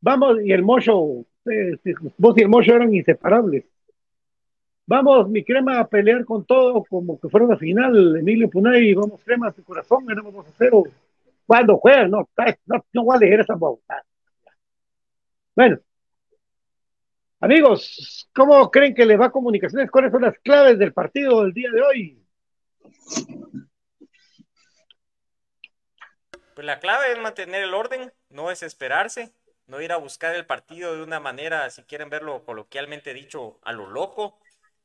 Vamos, y el Mocho, vos y el Mocho eran inseparables. Vamos, mi crema, a pelear con todo como que fuera una final. Emilio Punay, vamos, crema, su corazón, ganamos 2 a 0. Cuando juegan, no, no, no voy a leer esa bauta. Bueno, amigos, ¿cómo creen que les va a comunicaciones? ¿Cuáles son las claves del partido del día de hoy? Pues la clave es mantener el orden, no desesperarse, no ir a buscar el partido de una manera, si quieren verlo coloquialmente dicho, a lo loco,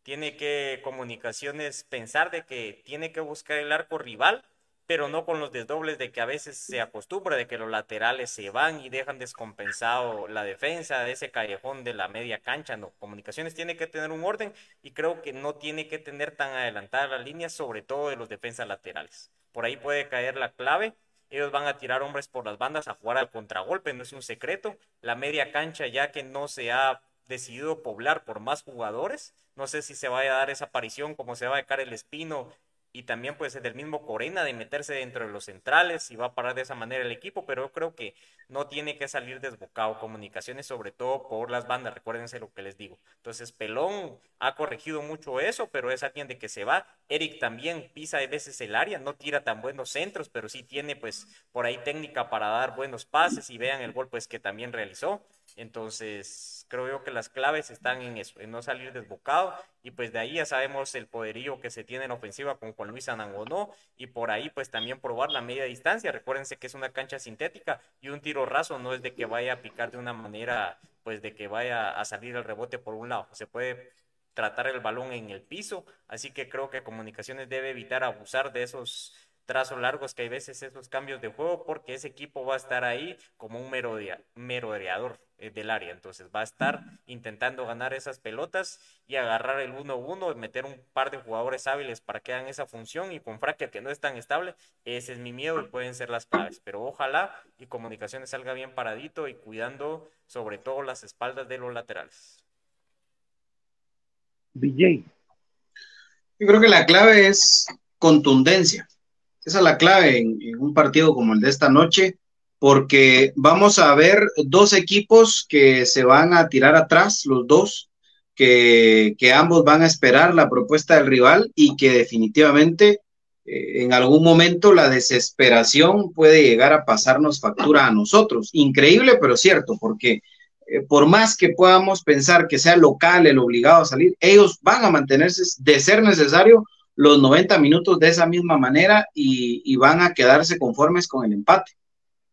tiene que comunicaciones pensar de que tiene que buscar el arco rival, pero no con los desdobles de que a veces se acostumbra de que los laterales se van y dejan descompensado la defensa de ese callejón de la media cancha. No, comunicaciones tiene que tener un orden y creo que no tiene que tener tan adelantada la línea, sobre todo de los defensas laterales. Por ahí puede caer la clave. Ellos van a tirar hombres por las bandas a jugar al contragolpe, no es un secreto. La media cancha, ya que no se ha decidido poblar por más jugadores. No sé si se vaya a dar esa aparición como se va a dejar el Espino y también pues del mismo Corena de meterse dentro de los centrales y va a parar de esa manera el equipo, pero yo creo que no tiene que salir desbocado comunicaciones, sobre todo por las bandas, recuérdense lo que les digo. Entonces Pelón ha corregido mucho eso, pero es alguien de que se va. Eric también pisa a veces el área, no tira tan buenos centros, pero sí tiene pues por ahí técnica para dar buenos pases y vean el gol pues que también realizó. Entonces, creo yo que las claves están en eso, en no salir desbocado. Y pues de ahí ya sabemos el poderío que se tiene en ofensiva con Juan Luis Anangonó. Y por ahí, pues también probar la media distancia. Recuérdense que es una cancha sintética y un tiro raso no es de que vaya a picar de una manera, pues de que vaya a salir el rebote por un lado. Se puede tratar el balón en el piso. Así que creo que Comunicaciones debe evitar abusar de esos trazos largos que hay veces esos cambios de juego porque ese equipo va a estar ahí como un merodeador eh, del área. Entonces va a estar intentando ganar esas pelotas y agarrar el 1-1, meter un par de jugadores hábiles para que hagan esa función y con Fracker que no es tan estable, ese es mi miedo y pueden ser las claves. Pero ojalá y comunicaciones salga bien paradito y cuidando sobre todo las espaldas de los laterales. DJ. Yo creo que la clave es contundencia. Esa es la clave en, un partido como el de esta noche, porque vamos a ver dos equipos que se van a tirar atrás, los dos, que, ambos van a esperar la propuesta del rival y que definitivamente eh, en algún momento la desesperación puede llegar a pasarnos factura a nosotros. Increíble, pero cierto, porque eh, por más que podamos pensar que sea local el obligado a salir, ellos van a mantenerse de ser necesario los 90 minutos de esa misma manera y, van a quedarse conformes con el empate.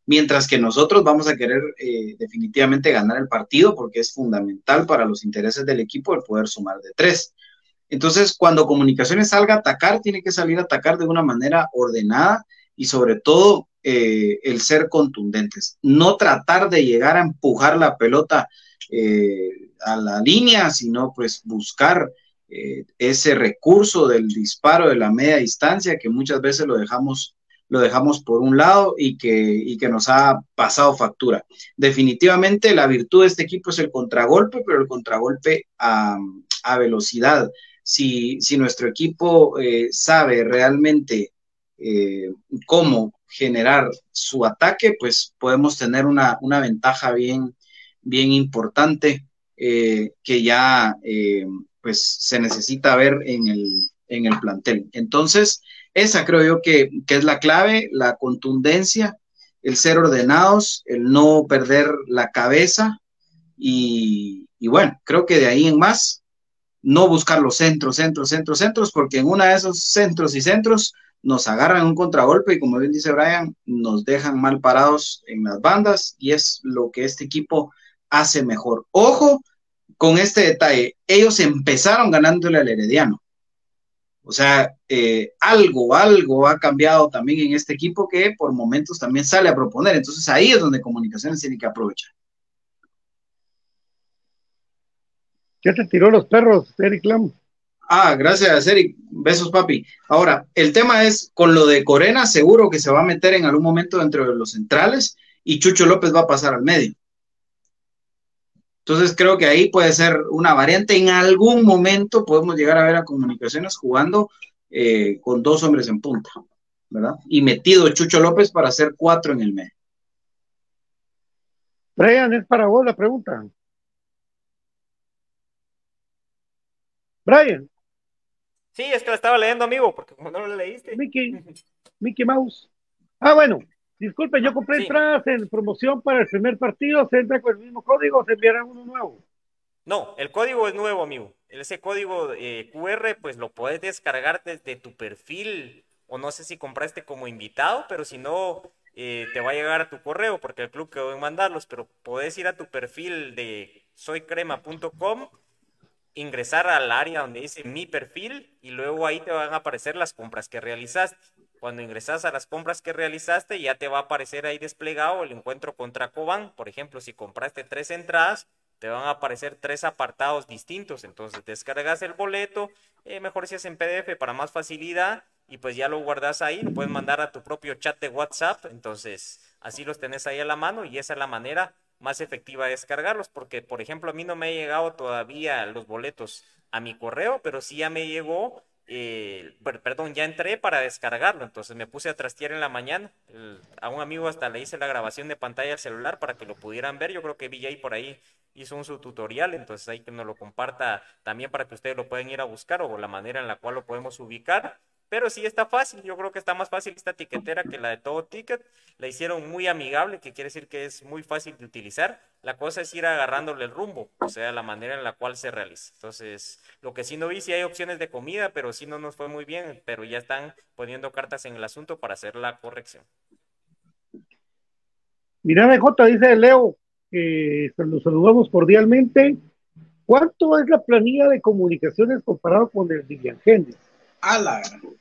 Mientras que nosotros vamos a querer eh, definitivamente ganar el partido porque es fundamental para los intereses del equipo el poder sumar de tres. Entonces, cuando Comunicaciones salga a atacar, tiene que salir a atacar de una manera ordenada y sobre todo eh, el ser contundentes. No tratar de llegar a empujar la pelota eh, a la línea, sino pues buscar eh, ese recurso del disparo de la media distancia que muchas veces lo dejamos, lo dejamos por un lado y que, y que nos ha pasado factura. Definitivamente la virtud de este equipo es el contragolpe, pero el contragolpe a, velocidad. Si, si, nuestro equipo eh, sabe realmente eh, cómo generar su ataque, pues podemos tener una, una ventaja bien, bien importante que ya pues se necesita ver en el, en el plantel. Entonces, esa creo yo que, es la clave, la contundencia, el ser ordenados, el no perder la cabeza y, bueno, creo que de ahí en más, no buscar los centros, centros, centros, centros, porque en uno de esos centros y centros nos agarran un contragolpe y como bien dice Brian, nos dejan mal parados en las bandas y es lo que este equipo hace mejor. Ojo, con este detalle, ellos empezaron ganándole al Herediano. O sea, eh, algo, algo ha cambiado también en este equipo que por momentos también sale a proponer. Entonces ahí es donde comunicaciones tiene que aprovechar. Ya te tiró los perros, Eric Lam. Ah, gracias, Eric. Besos, papi. Ahora, el tema es, con lo de Corena, seguro que se va a meter en algún momento dentro de los centrales y Chucho López va a pasar al medio. Entonces creo que ahí puede ser una variante. En algún momento podemos llegar a ver a comunicaciones jugando eh, con dos hombres en punta, ¿verdad? Y metido Chucho López para hacer cuatro en el medio. Brian, es para vos la pregunta. Brian, Sí, es que la estaba leyendo, amigo, porque como no la leíste. Mickey, Mickey Mouse. Ah, bueno, disculpe, yo compré Sí. entradas en promoción para el primer partido, se entra con el mismo código, se enviará uno nuevo. No, el código es nuevo, amigo. Ese código eh, QR, pues lo puedes descargar desde tu perfil, o no sé si compraste como invitado, pero si no, eh, te va a llegar a tu correo, porque el club quedó en mandarlos, pero puedes ir a tu perfil de soycrema.com, ingresar al área donde dice mi perfil, y luego ahí te van a aparecer las compras que realizaste. Cuando ingresas a las compras que realizaste, ya te va a aparecer ahí desplegado el encuentro contra Cobán. Por ejemplo, si compraste tres entradas, te van a aparecer tres apartados distintos. Entonces descargas el boleto, eh, mejor si es en PDF para más facilidad, y pues ya lo guardas ahí, lo puedes mandar a tu propio chat de WhatsApp. Entonces, así los tenés ahí a la mano y esa es la manera más efectiva de descargarlos. Porque, por ejemplo, a mí no me ha llegado todavía los boletos a mi correo, pero sí ya me llegó eh, per- perdón, ya entré para descargarlo, entonces me puse a trastear en la mañana. El- a un amigo hasta le hice la grabación de pantalla al celular para que lo pudieran ver. Yo creo que VJ por ahí hizo un su tutorial, entonces ahí que nos lo comparta también para que ustedes lo puedan ir a buscar o la manera en la cual lo podemos ubicar. Pero sí está fácil, yo creo que está más fácil esta etiquetera que la de todo ticket. La hicieron muy amigable, que quiere decir que es muy fácil de utilizar. La cosa es ir agarrándole el rumbo, o sea, la manera en la cual se realiza. Entonces, lo que sí no vi, sí hay opciones de comida, pero sí no nos fue muy bien, pero ya están poniendo cartas en el asunto para hacer la corrección. Mira, BJ, dice Leo, que los saludamos cordialmente. ¿Cuánto es la planilla de comunicaciones comparado con el de Gendes? A la gran.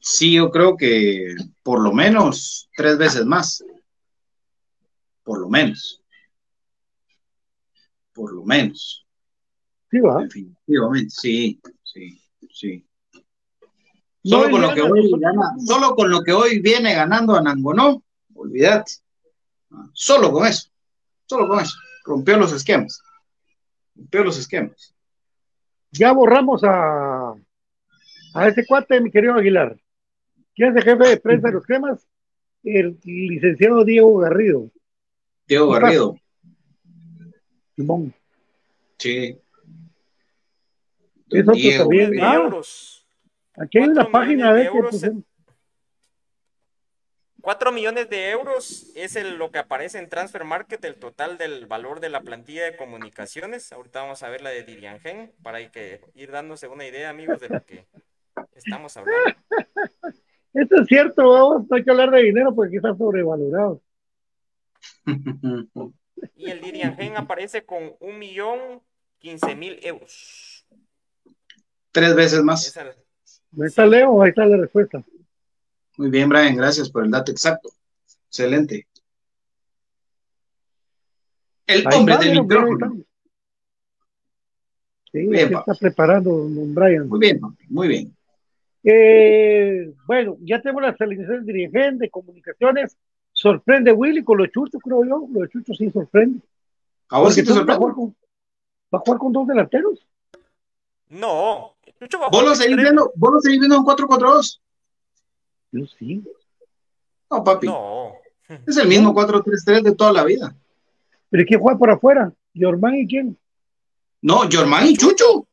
Sí, yo creo que por lo menos tres veces más. Por lo menos. Por lo menos. Sí, va. Definitivamente, sí, sí, sí. No, Solo con lo que hoy gana, solo con lo que hoy viene ganando a Nangonó, olvídate. Ah, Solo con eso, solo con eso. Rompió los esquemas. Rompió los esquemas. Ya borramos a, a ese cuate, mi querido Aguilar. ¿Quién es el jefe de prensa de los cremas? El licenciado Diego Garrido. Diego ¿Qué Garrido, Simón. sí. Es otro Diego también. Ah, euros. aquí hay una página de de que euros pusieron- 4 millones de euros es el- lo que aparece en Transfer Market, el total del valor de la plantilla de comunicaciones. Ahorita vamos a ver la de Diriangen para que ir dándose una idea, amigos, de lo que estamos hablando. Esto es cierto, vamos, no hay que hablar de dinero porque está sobrevalorado. Y el Diriangen aparece con un millón quince mil euros. Tres veces más. Esa- Ahí está Leo, ahí está la respuesta. Muy bien, Brian, gracias por el dato exacto. Excelente. El hombre está, del micrófono. está. Sí, Bien, está preparando don Brian. Muy bien, muy bien. Eh, bueno, ya tenemos las alineaciones dirigentes, de comunicaciones. Sorprende Willy con los chuchos, creo yo. Lo de chuchos sí sorprende. ¿A vos sí te entonces va a jugar sorprende? con, va a jugar con dos delanteros. No, Chucho va a ¿Vos lo seguís viendo, vos lo seguís viendo en 4-4-2? Yo sí. No, papi. No. Es el mismo 4-3-3 de toda la vida. Pero ¿quién juega por afuera? ¿Yormán y quién? No, Germán y Chucho.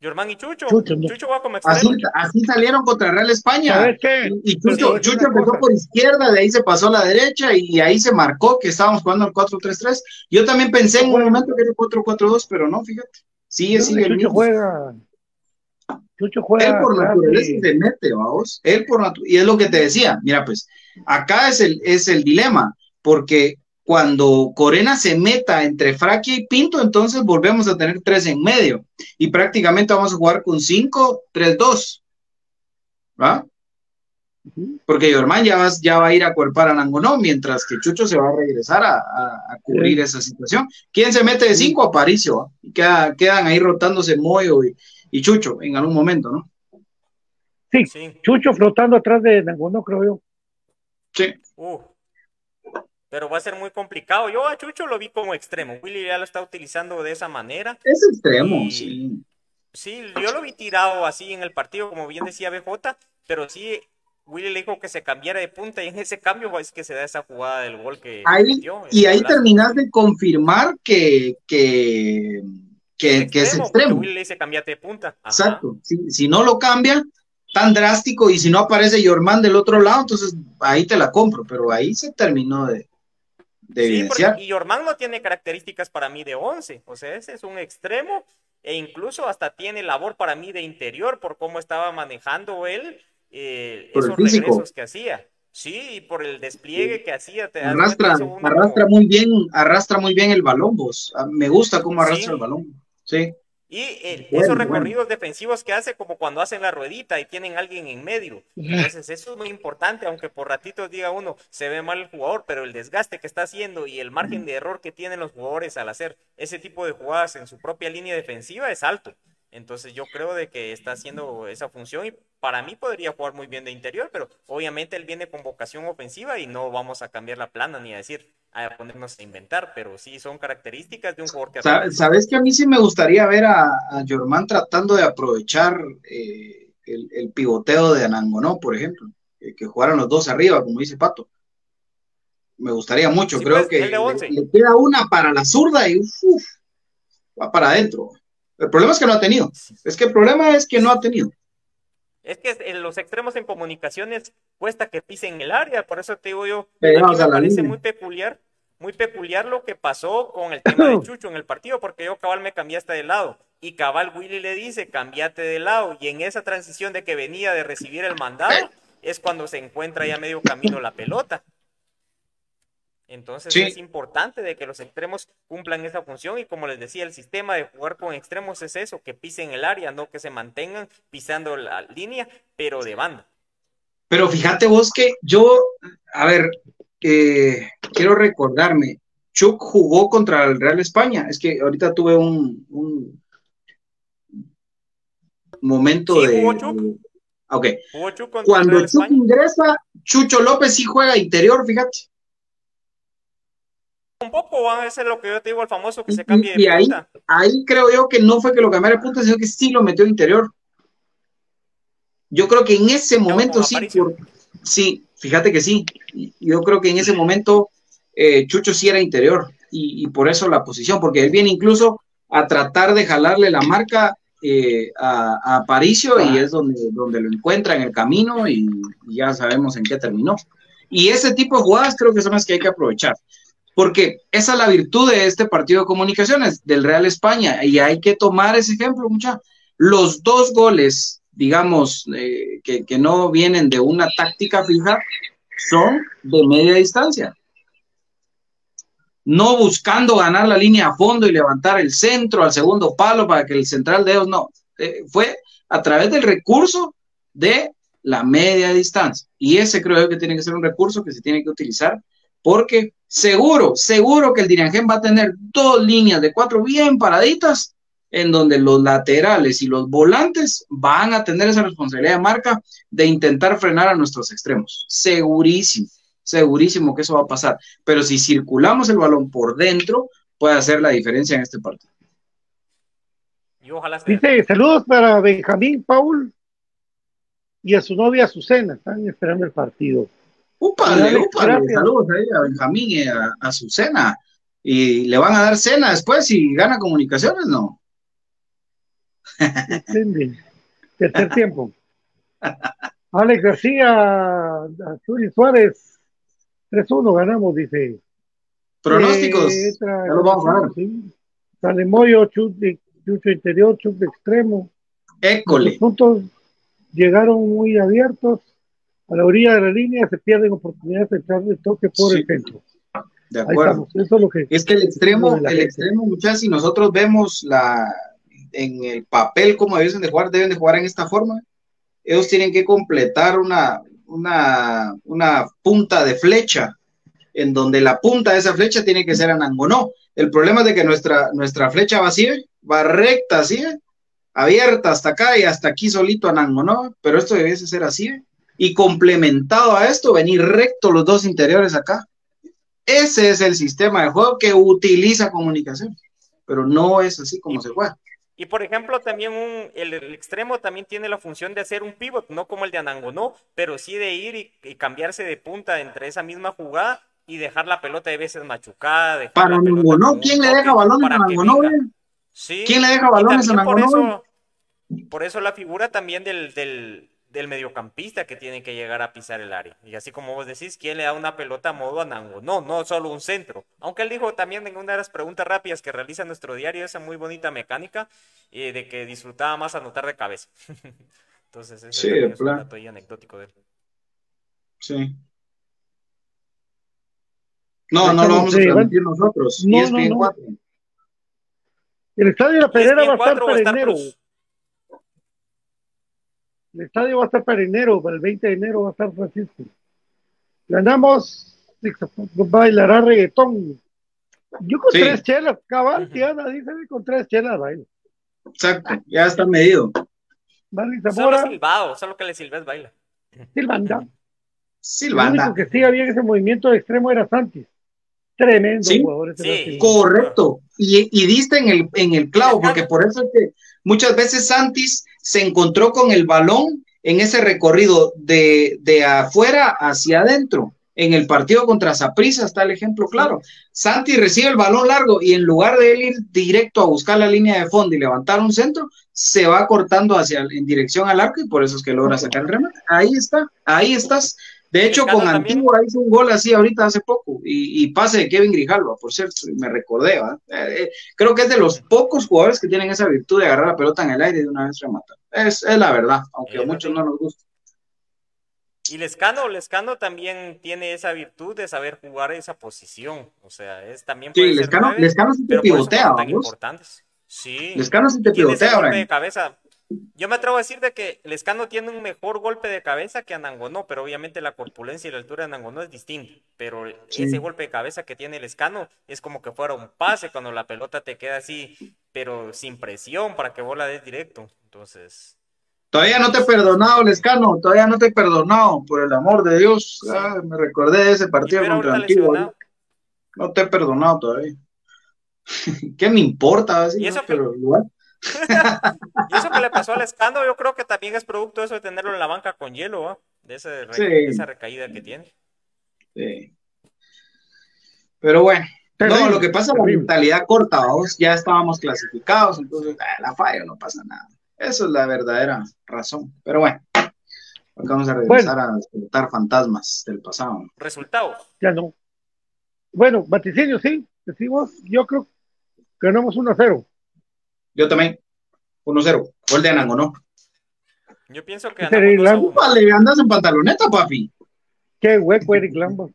Germán y Chucho. Chucho, no. Chucho va como Así, así salieron contra Real España. ¿Sabes qué? Y, Chucho, Chucho empezó por izquierda, de ahí se pasó a la derecha y ahí se marcó que estábamos jugando el 4-3-3. Yo también pensé en un momento que era 4-4-2, pero no, fíjate. Sigue, sigue el Chucho mismo. juega. Chucho juega. Él por naturaleza se mete, vamos. Él por natu- y es lo que te decía. Mira, pues, acá es el, es el dilema, porque cuando Corena se meta entre Fraquia y Pinto, entonces volvemos a tener tres en medio. Y prácticamente vamos a jugar con 5-3-2. ¿Va? Porque Germán ya, va- ya va a ir a cuerpar a Nangonó, mientras que Chucho se va a regresar a, a- a cubrir Sí. esa situación. ¿Quién se mete de cinco? Aparicio. queda- quedan ahí rotándose Moyo y, y Chucho en algún momento, ¿no? Sí, Sí. Chucho flotando atrás de Nangonó, creo yo. Sí. Uh. Pero va a ser muy complicado. Yo a Chucho lo vi como extremo. Willy ya lo está utilizando de esa manera. Es extremo, Y- sí. Sí, yo lo vi tirado así en el partido, como bien decía BJ, pero sí, Willy le dijo que se cambiara de punta y en ese cambio es que se da esa jugada del gol que Ahí, metió, y ahí terminas de confirmar que, que, que, que es extremo. Willy le dice cambiate de punta. Ajá. Exacto. Si, si no lo cambia tan drástico y si no aparece Yorman del otro lado, entonces ahí te la compro, pero ahí se terminó de, de Sí, evidenciar. porque, y no tiene características para mí de 11, o sea, ese es un extremo e incluso hasta tiene labor para mí de interior por cómo estaba manejando él eh, Por el esos físico. regresos que hacía. Sí, y por el despliegue que hacía. Te Arrastra, arrastra muy bien, arrastra muy bien el balón, vos. Ah, Me gusta cómo arrastra Sí. el balón. Sí. Y eh, Bueno, esos bueno. recorridos defensivos que hace como cuando hacen la ruedita y tienen alguien en medio. Entonces eso es muy importante, aunque por ratitos diga uno, se ve mal el jugador, pero el desgaste que está haciendo y el margen de error que tienen los jugadores al hacer ese tipo de jugadas en su propia línea defensiva es alto. Entonces yo creo de que está haciendo esa función y para mí podría jugar muy bien de interior, pero obviamente él viene con vocación ofensiva y no vamos a cambiar la plana ni a decir, a ponernos a inventar, pero sí son características de un jugador que Sa- Sabes que a mí sí me gustaría ver a, a Jorman tratando de aprovechar eh, el, el pivoteo de Anangonó, por ejemplo, que, que jugaran los dos arriba, como dice Pato. Me gustaría mucho, Sí, creo pues, que le queda una para la zurda y uf, va para adentro. El problema es que no ha tenido. Es que el problema es que no ha tenido. Es que en los extremos en comunicaciones cuesta que pisen el área, por eso te digo yo, me parece línea. muy peculiar, muy peculiar lo que pasó con el tema de Chucho en el partido, porque yo cabal me cambiaste de lado y cabal Willy le dice cambiate de lado y en esa transición de que venía de recibir el mandado es cuando se encuentra ya medio camino la pelota. Entonces Sí. es importante de que los extremos cumplan esa función y como les decía, el sistema de jugar con extremos es eso, que pisen el área, no que se mantengan pisando la línea, pero de banda. Pero fíjate vos que yo, a ver, eh, quiero recordarme, Chuck jugó contra el Real España. Es que ahorita tuve un, un momento Sí, de. jugó Chuck. Ok. Jugó Chuck Cuando Real Chuck España. ingresa, Chucho López sí juega interior, fíjate. Un poco, van a ser lo que yo te digo, el famoso que se cambie de y ahí, punta. ahí creo yo que no fue que lo cambiara de punta, sino que sí lo metió interior. Yo creo que en ese momento sí, por- sí, fíjate que sí. Yo creo que en ese momento eh, Chucho sí era interior y, y por eso la posición, porque él viene incluso a tratar de jalarle la marca eh, a, a Aparicio y es donde, donde lo encuentra en el camino y, y ya sabemos en qué terminó. Y ese tipo de jugadas creo que son las que hay que aprovechar, porque esa es la virtud de este partido de comunicaciones del Real España y hay que tomar ese ejemplo, mucha. Los dos goles, digamos, eh, que, no vienen de una táctica fija, son de media distancia no buscando ganar la línea a fondo y levantar el centro al segundo palo para que el central de ellos no. Eh, fue a través del recurso de la media distancia. Y ese creo yo que tiene que ser un recurso que se tiene que utilizar porque seguro, seguro que el Diriangén va a tener dos líneas de cuatro bien paraditas en donde los laterales y los volantes van a tener esa responsabilidad de marca de intentar frenar a nuestros extremos. Segurísimo segurísimo que eso va a pasar. Pero si circulamos el balón por dentro, puede hacer la diferencia en este partido. Y ojalá. Dice, saludos para Benjamín Paul y a su novia Azucena. Están esperando el partido. Úpale, úpale. Saludos ahí a Benjamín y a, a su cena. Y le van a dar cena después si gana comunicaciones, ¿no? Tercer tiempo. Alex García, Azul Suárez, 3-1 ganamos, dice. Pronósticos. Eh, entra- ya los vamos a ver. sí. Sale Moyo, chut de, chucho interior, chut de extremo. Los École. puntos llegaron muy abiertos. A la orilla de la línea se pierden oportunidades de entrar de toque por Sí. el centro. De acuerdo. Eso es lo que. Es que el extremo, el gente. extremo, muchachos, si nosotros vemos la en el papel cómo deben de jugar, deben de jugar en esta forma. Ellos tienen que completar una, una, una punta de flecha, en donde la punta de esa flecha tiene que ser Anangonó. El problema es de que nuestra, nuestra flecha va así, va recta así, abierta hasta acá y hasta aquí solito Anangonó, pero esto debe ser así, ¿eh? Y complementado a esto, venir recto los dos interiores acá. Ese es el sistema de juego que utiliza comunicación, pero no es así como se juega. Y por ejemplo, también un, el, el extremo también tiene la función de hacer un pivot, no como el de Anangonó, pero sí de ir y, y cambiarse de punta entre esa misma jugada y dejar la pelota de veces machucada. Para Anangonó, ¿quién le deja balones a Anangonó? Sí, ¿Quién le deja balones a por Anangonó? eso, por eso la figura también del, del, del mediocampista que tiene que llegar a pisar el área. Y así como vos decís, ¿quién le da una pelota a modo Anango? No, no solo un centro. Aunque él dijo también en una de las preguntas rápidas que realiza nuestro diario esa muy bonita mecánica eh, de que disfrutaba más anotar de cabeza. Entonces, ese Sí, es un dato ahí anecdótico de él. Sí. No, no lo vamos a transmitir nosotros. No, no. 4. El estadio de la Pedrera va a estar 4 va a para enero. plus. El estadio va a estar para enero, para el 20 de enero va a estar Francisco. Ganamos, bailará reggaetón. Yo con Sí. tres chelas, cabal. Tiana, dice con tres chelas, baila. Exacto, ya está medido. Barry Solo Zamora, silbado, solo que le silbes baila. Silvanda. El Silvanda. único que siga bien ese movimiento de extremo era Santis. Tremendo Sí. jugador ese Sí. Correcto. Y, y diste en el, en el clavo, porque por eso es que muchas veces Santis se encontró con el balón en ese recorrido de, de afuera hacia adentro. En el partido contra Saprissa está el ejemplo claro. Santi recibe el balón largo y en lugar de él ir directo a buscar la línea de fondo y levantar un centro, se va cortando hacia en dirección al arco y por eso es que logra sacar el remate. Ahí está, ahí estás. De hecho, con. Antigua hizo un gol así ahorita hace poco y, y pase de Kevin Grijalva, por cierto, me recordé. Eh, eh, creo que es de los pocos jugadores que tienen esa virtud de agarrar la pelota en el aire y de una vez rematar. Es, es la verdad, aunque a muchos no nos gusta. Y Lescano, Lescano también tiene esa virtud de saber jugar esa posición. O sea, es también Sí, Lescano, Lescano sí te pivotea, tan importantes. Sí. Lescano sí te pivotea, Brian. de cabeza. Yo me atrevo a decir de que Lescano tiene un mejor golpe de cabeza que Anangonó, pero obviamente la corpulencia y la altura de Anangonó es distinta. Pero Sí. ese golpe de cabeza que tiene Lescano es como que fuera un pase cuando la pelota te queda así, pero sin presión para que vos la des directo. Entonces, Todavía no te he perdonado, Lescano, todavía no te he perdonado, por el amor de Dios. Ah, me recordé de ese partido contra Antigua. No te he perdonado todavía. ¿Qué me importa? Así, Y eso no? que- Pero igual. Y eso que le pasó al Lescano, yo creo que también es producto de eso de tenerlo en la banca con hielo, ¿va? De, ese re- Sí. de esa recaída que tiene. Sí. Pero bueno, Terrible, no, lo que pasa es la mentalidad corta, vamos, ya estábamos clasificados, entonces ah, la falla no pasa nada. Eso es la verdadera razón. Pero bueno, vamos a regresar a despertar fantasmas del pasado. Resultados. Ya no. Bueno, vaticinio, sí, decimos, yo creo que ganamos 1 a 0. Yo también, 1-0, gol de Anango, ¿no? Yo pienso que Irlanda- uno. Vale, andas en pantaloneta, papi. Qué hueco Eric Lambert.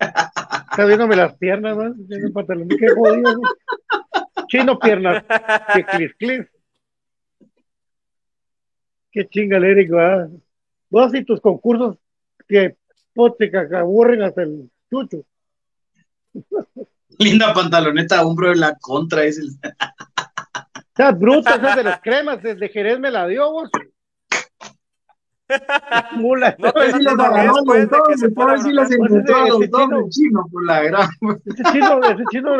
Está viéndome las piernas, ¿no? El pantalón. Qué jodido. ¿no? Chino piernas. Que clis clis. Qué chinga el Eric, va. Vos y tus concursos que pote, que aburren hasta el chucho. Linda pantaloneta, hombro de la contra, es el... O sea, bruta, esa de las cremas, desde Jerez me la dio vos. Mula. No, si los agarró de que se ver si los encontró dos, chino. por la gran... Ese chino, ese chino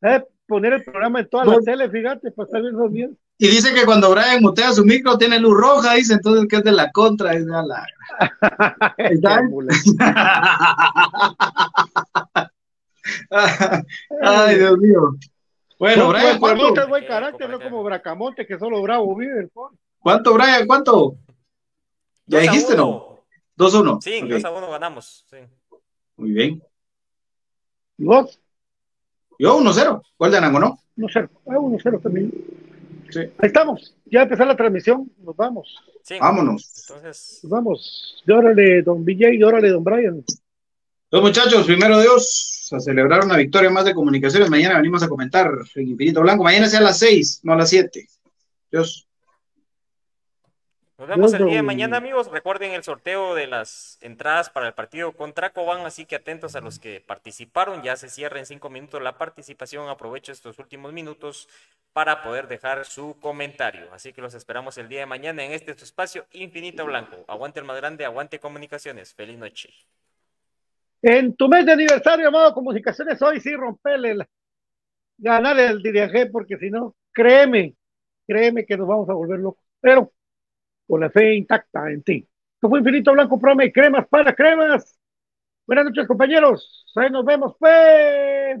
debe poner el programa en toda la tele, fíjate, para estar viendo bien. Y dice que cuando Brian mutea su micro tiene luz roja, dice entonces que es de la contra, dice a la... Ay, Dios mío. Bueno, No, Brian, ¿cuánto? es buen carácter, no como Bracamonte, que solo bravo vive el pobre. ¿Cuánto, Brian? ¿Cuánto? ¿Ya Dos a dijiste, uno. no? 2-1. Sí, Ok, 2 a 1 ganamos. Sí. Muy bien. ¿Y vos? Yo 1-0. Gol de Anango, ¿no? 1-0. Ah, 1-0 también. Sí. Ahí estamos. Ya empezó la transmisión. Nos vamos. Sí. Vámonos. Entonces, Nos vamos. Y órale, don BJ, y órale, don Brian. Los muchachos, primero Dios, a celebrar una victoria más de comunicaciones. Mañana venimos a comentar en Infinito Blanco. Mañana sea a las 6, no a las 7. Dios. Nos vemos el día de mañana, amigos. Recuerden el sorteo de las entradas para el partido contra Cobán, así que atentos a los que participaron. Ya se cierra en cinco minutos la participación. Aprovecho estos últimos minutos para poder dejar su comentario. Así que los esperamos el día de mañana en este su espacio Infinito Blanco. Aguante el más grande, aguante comunicaciones. Feliz noche. En tu mes de aniversario, amado Comunicaciones, hoy sí rompele el, ganar el DDG, porque si no, créeme, créeme que nos vamos a volver locos. Pero con la fe intacta en ti. Esto fue Infinito Blanco Prome, cremas para cremas. Buenas noches, compañeros. Ahí nos vemos, pues.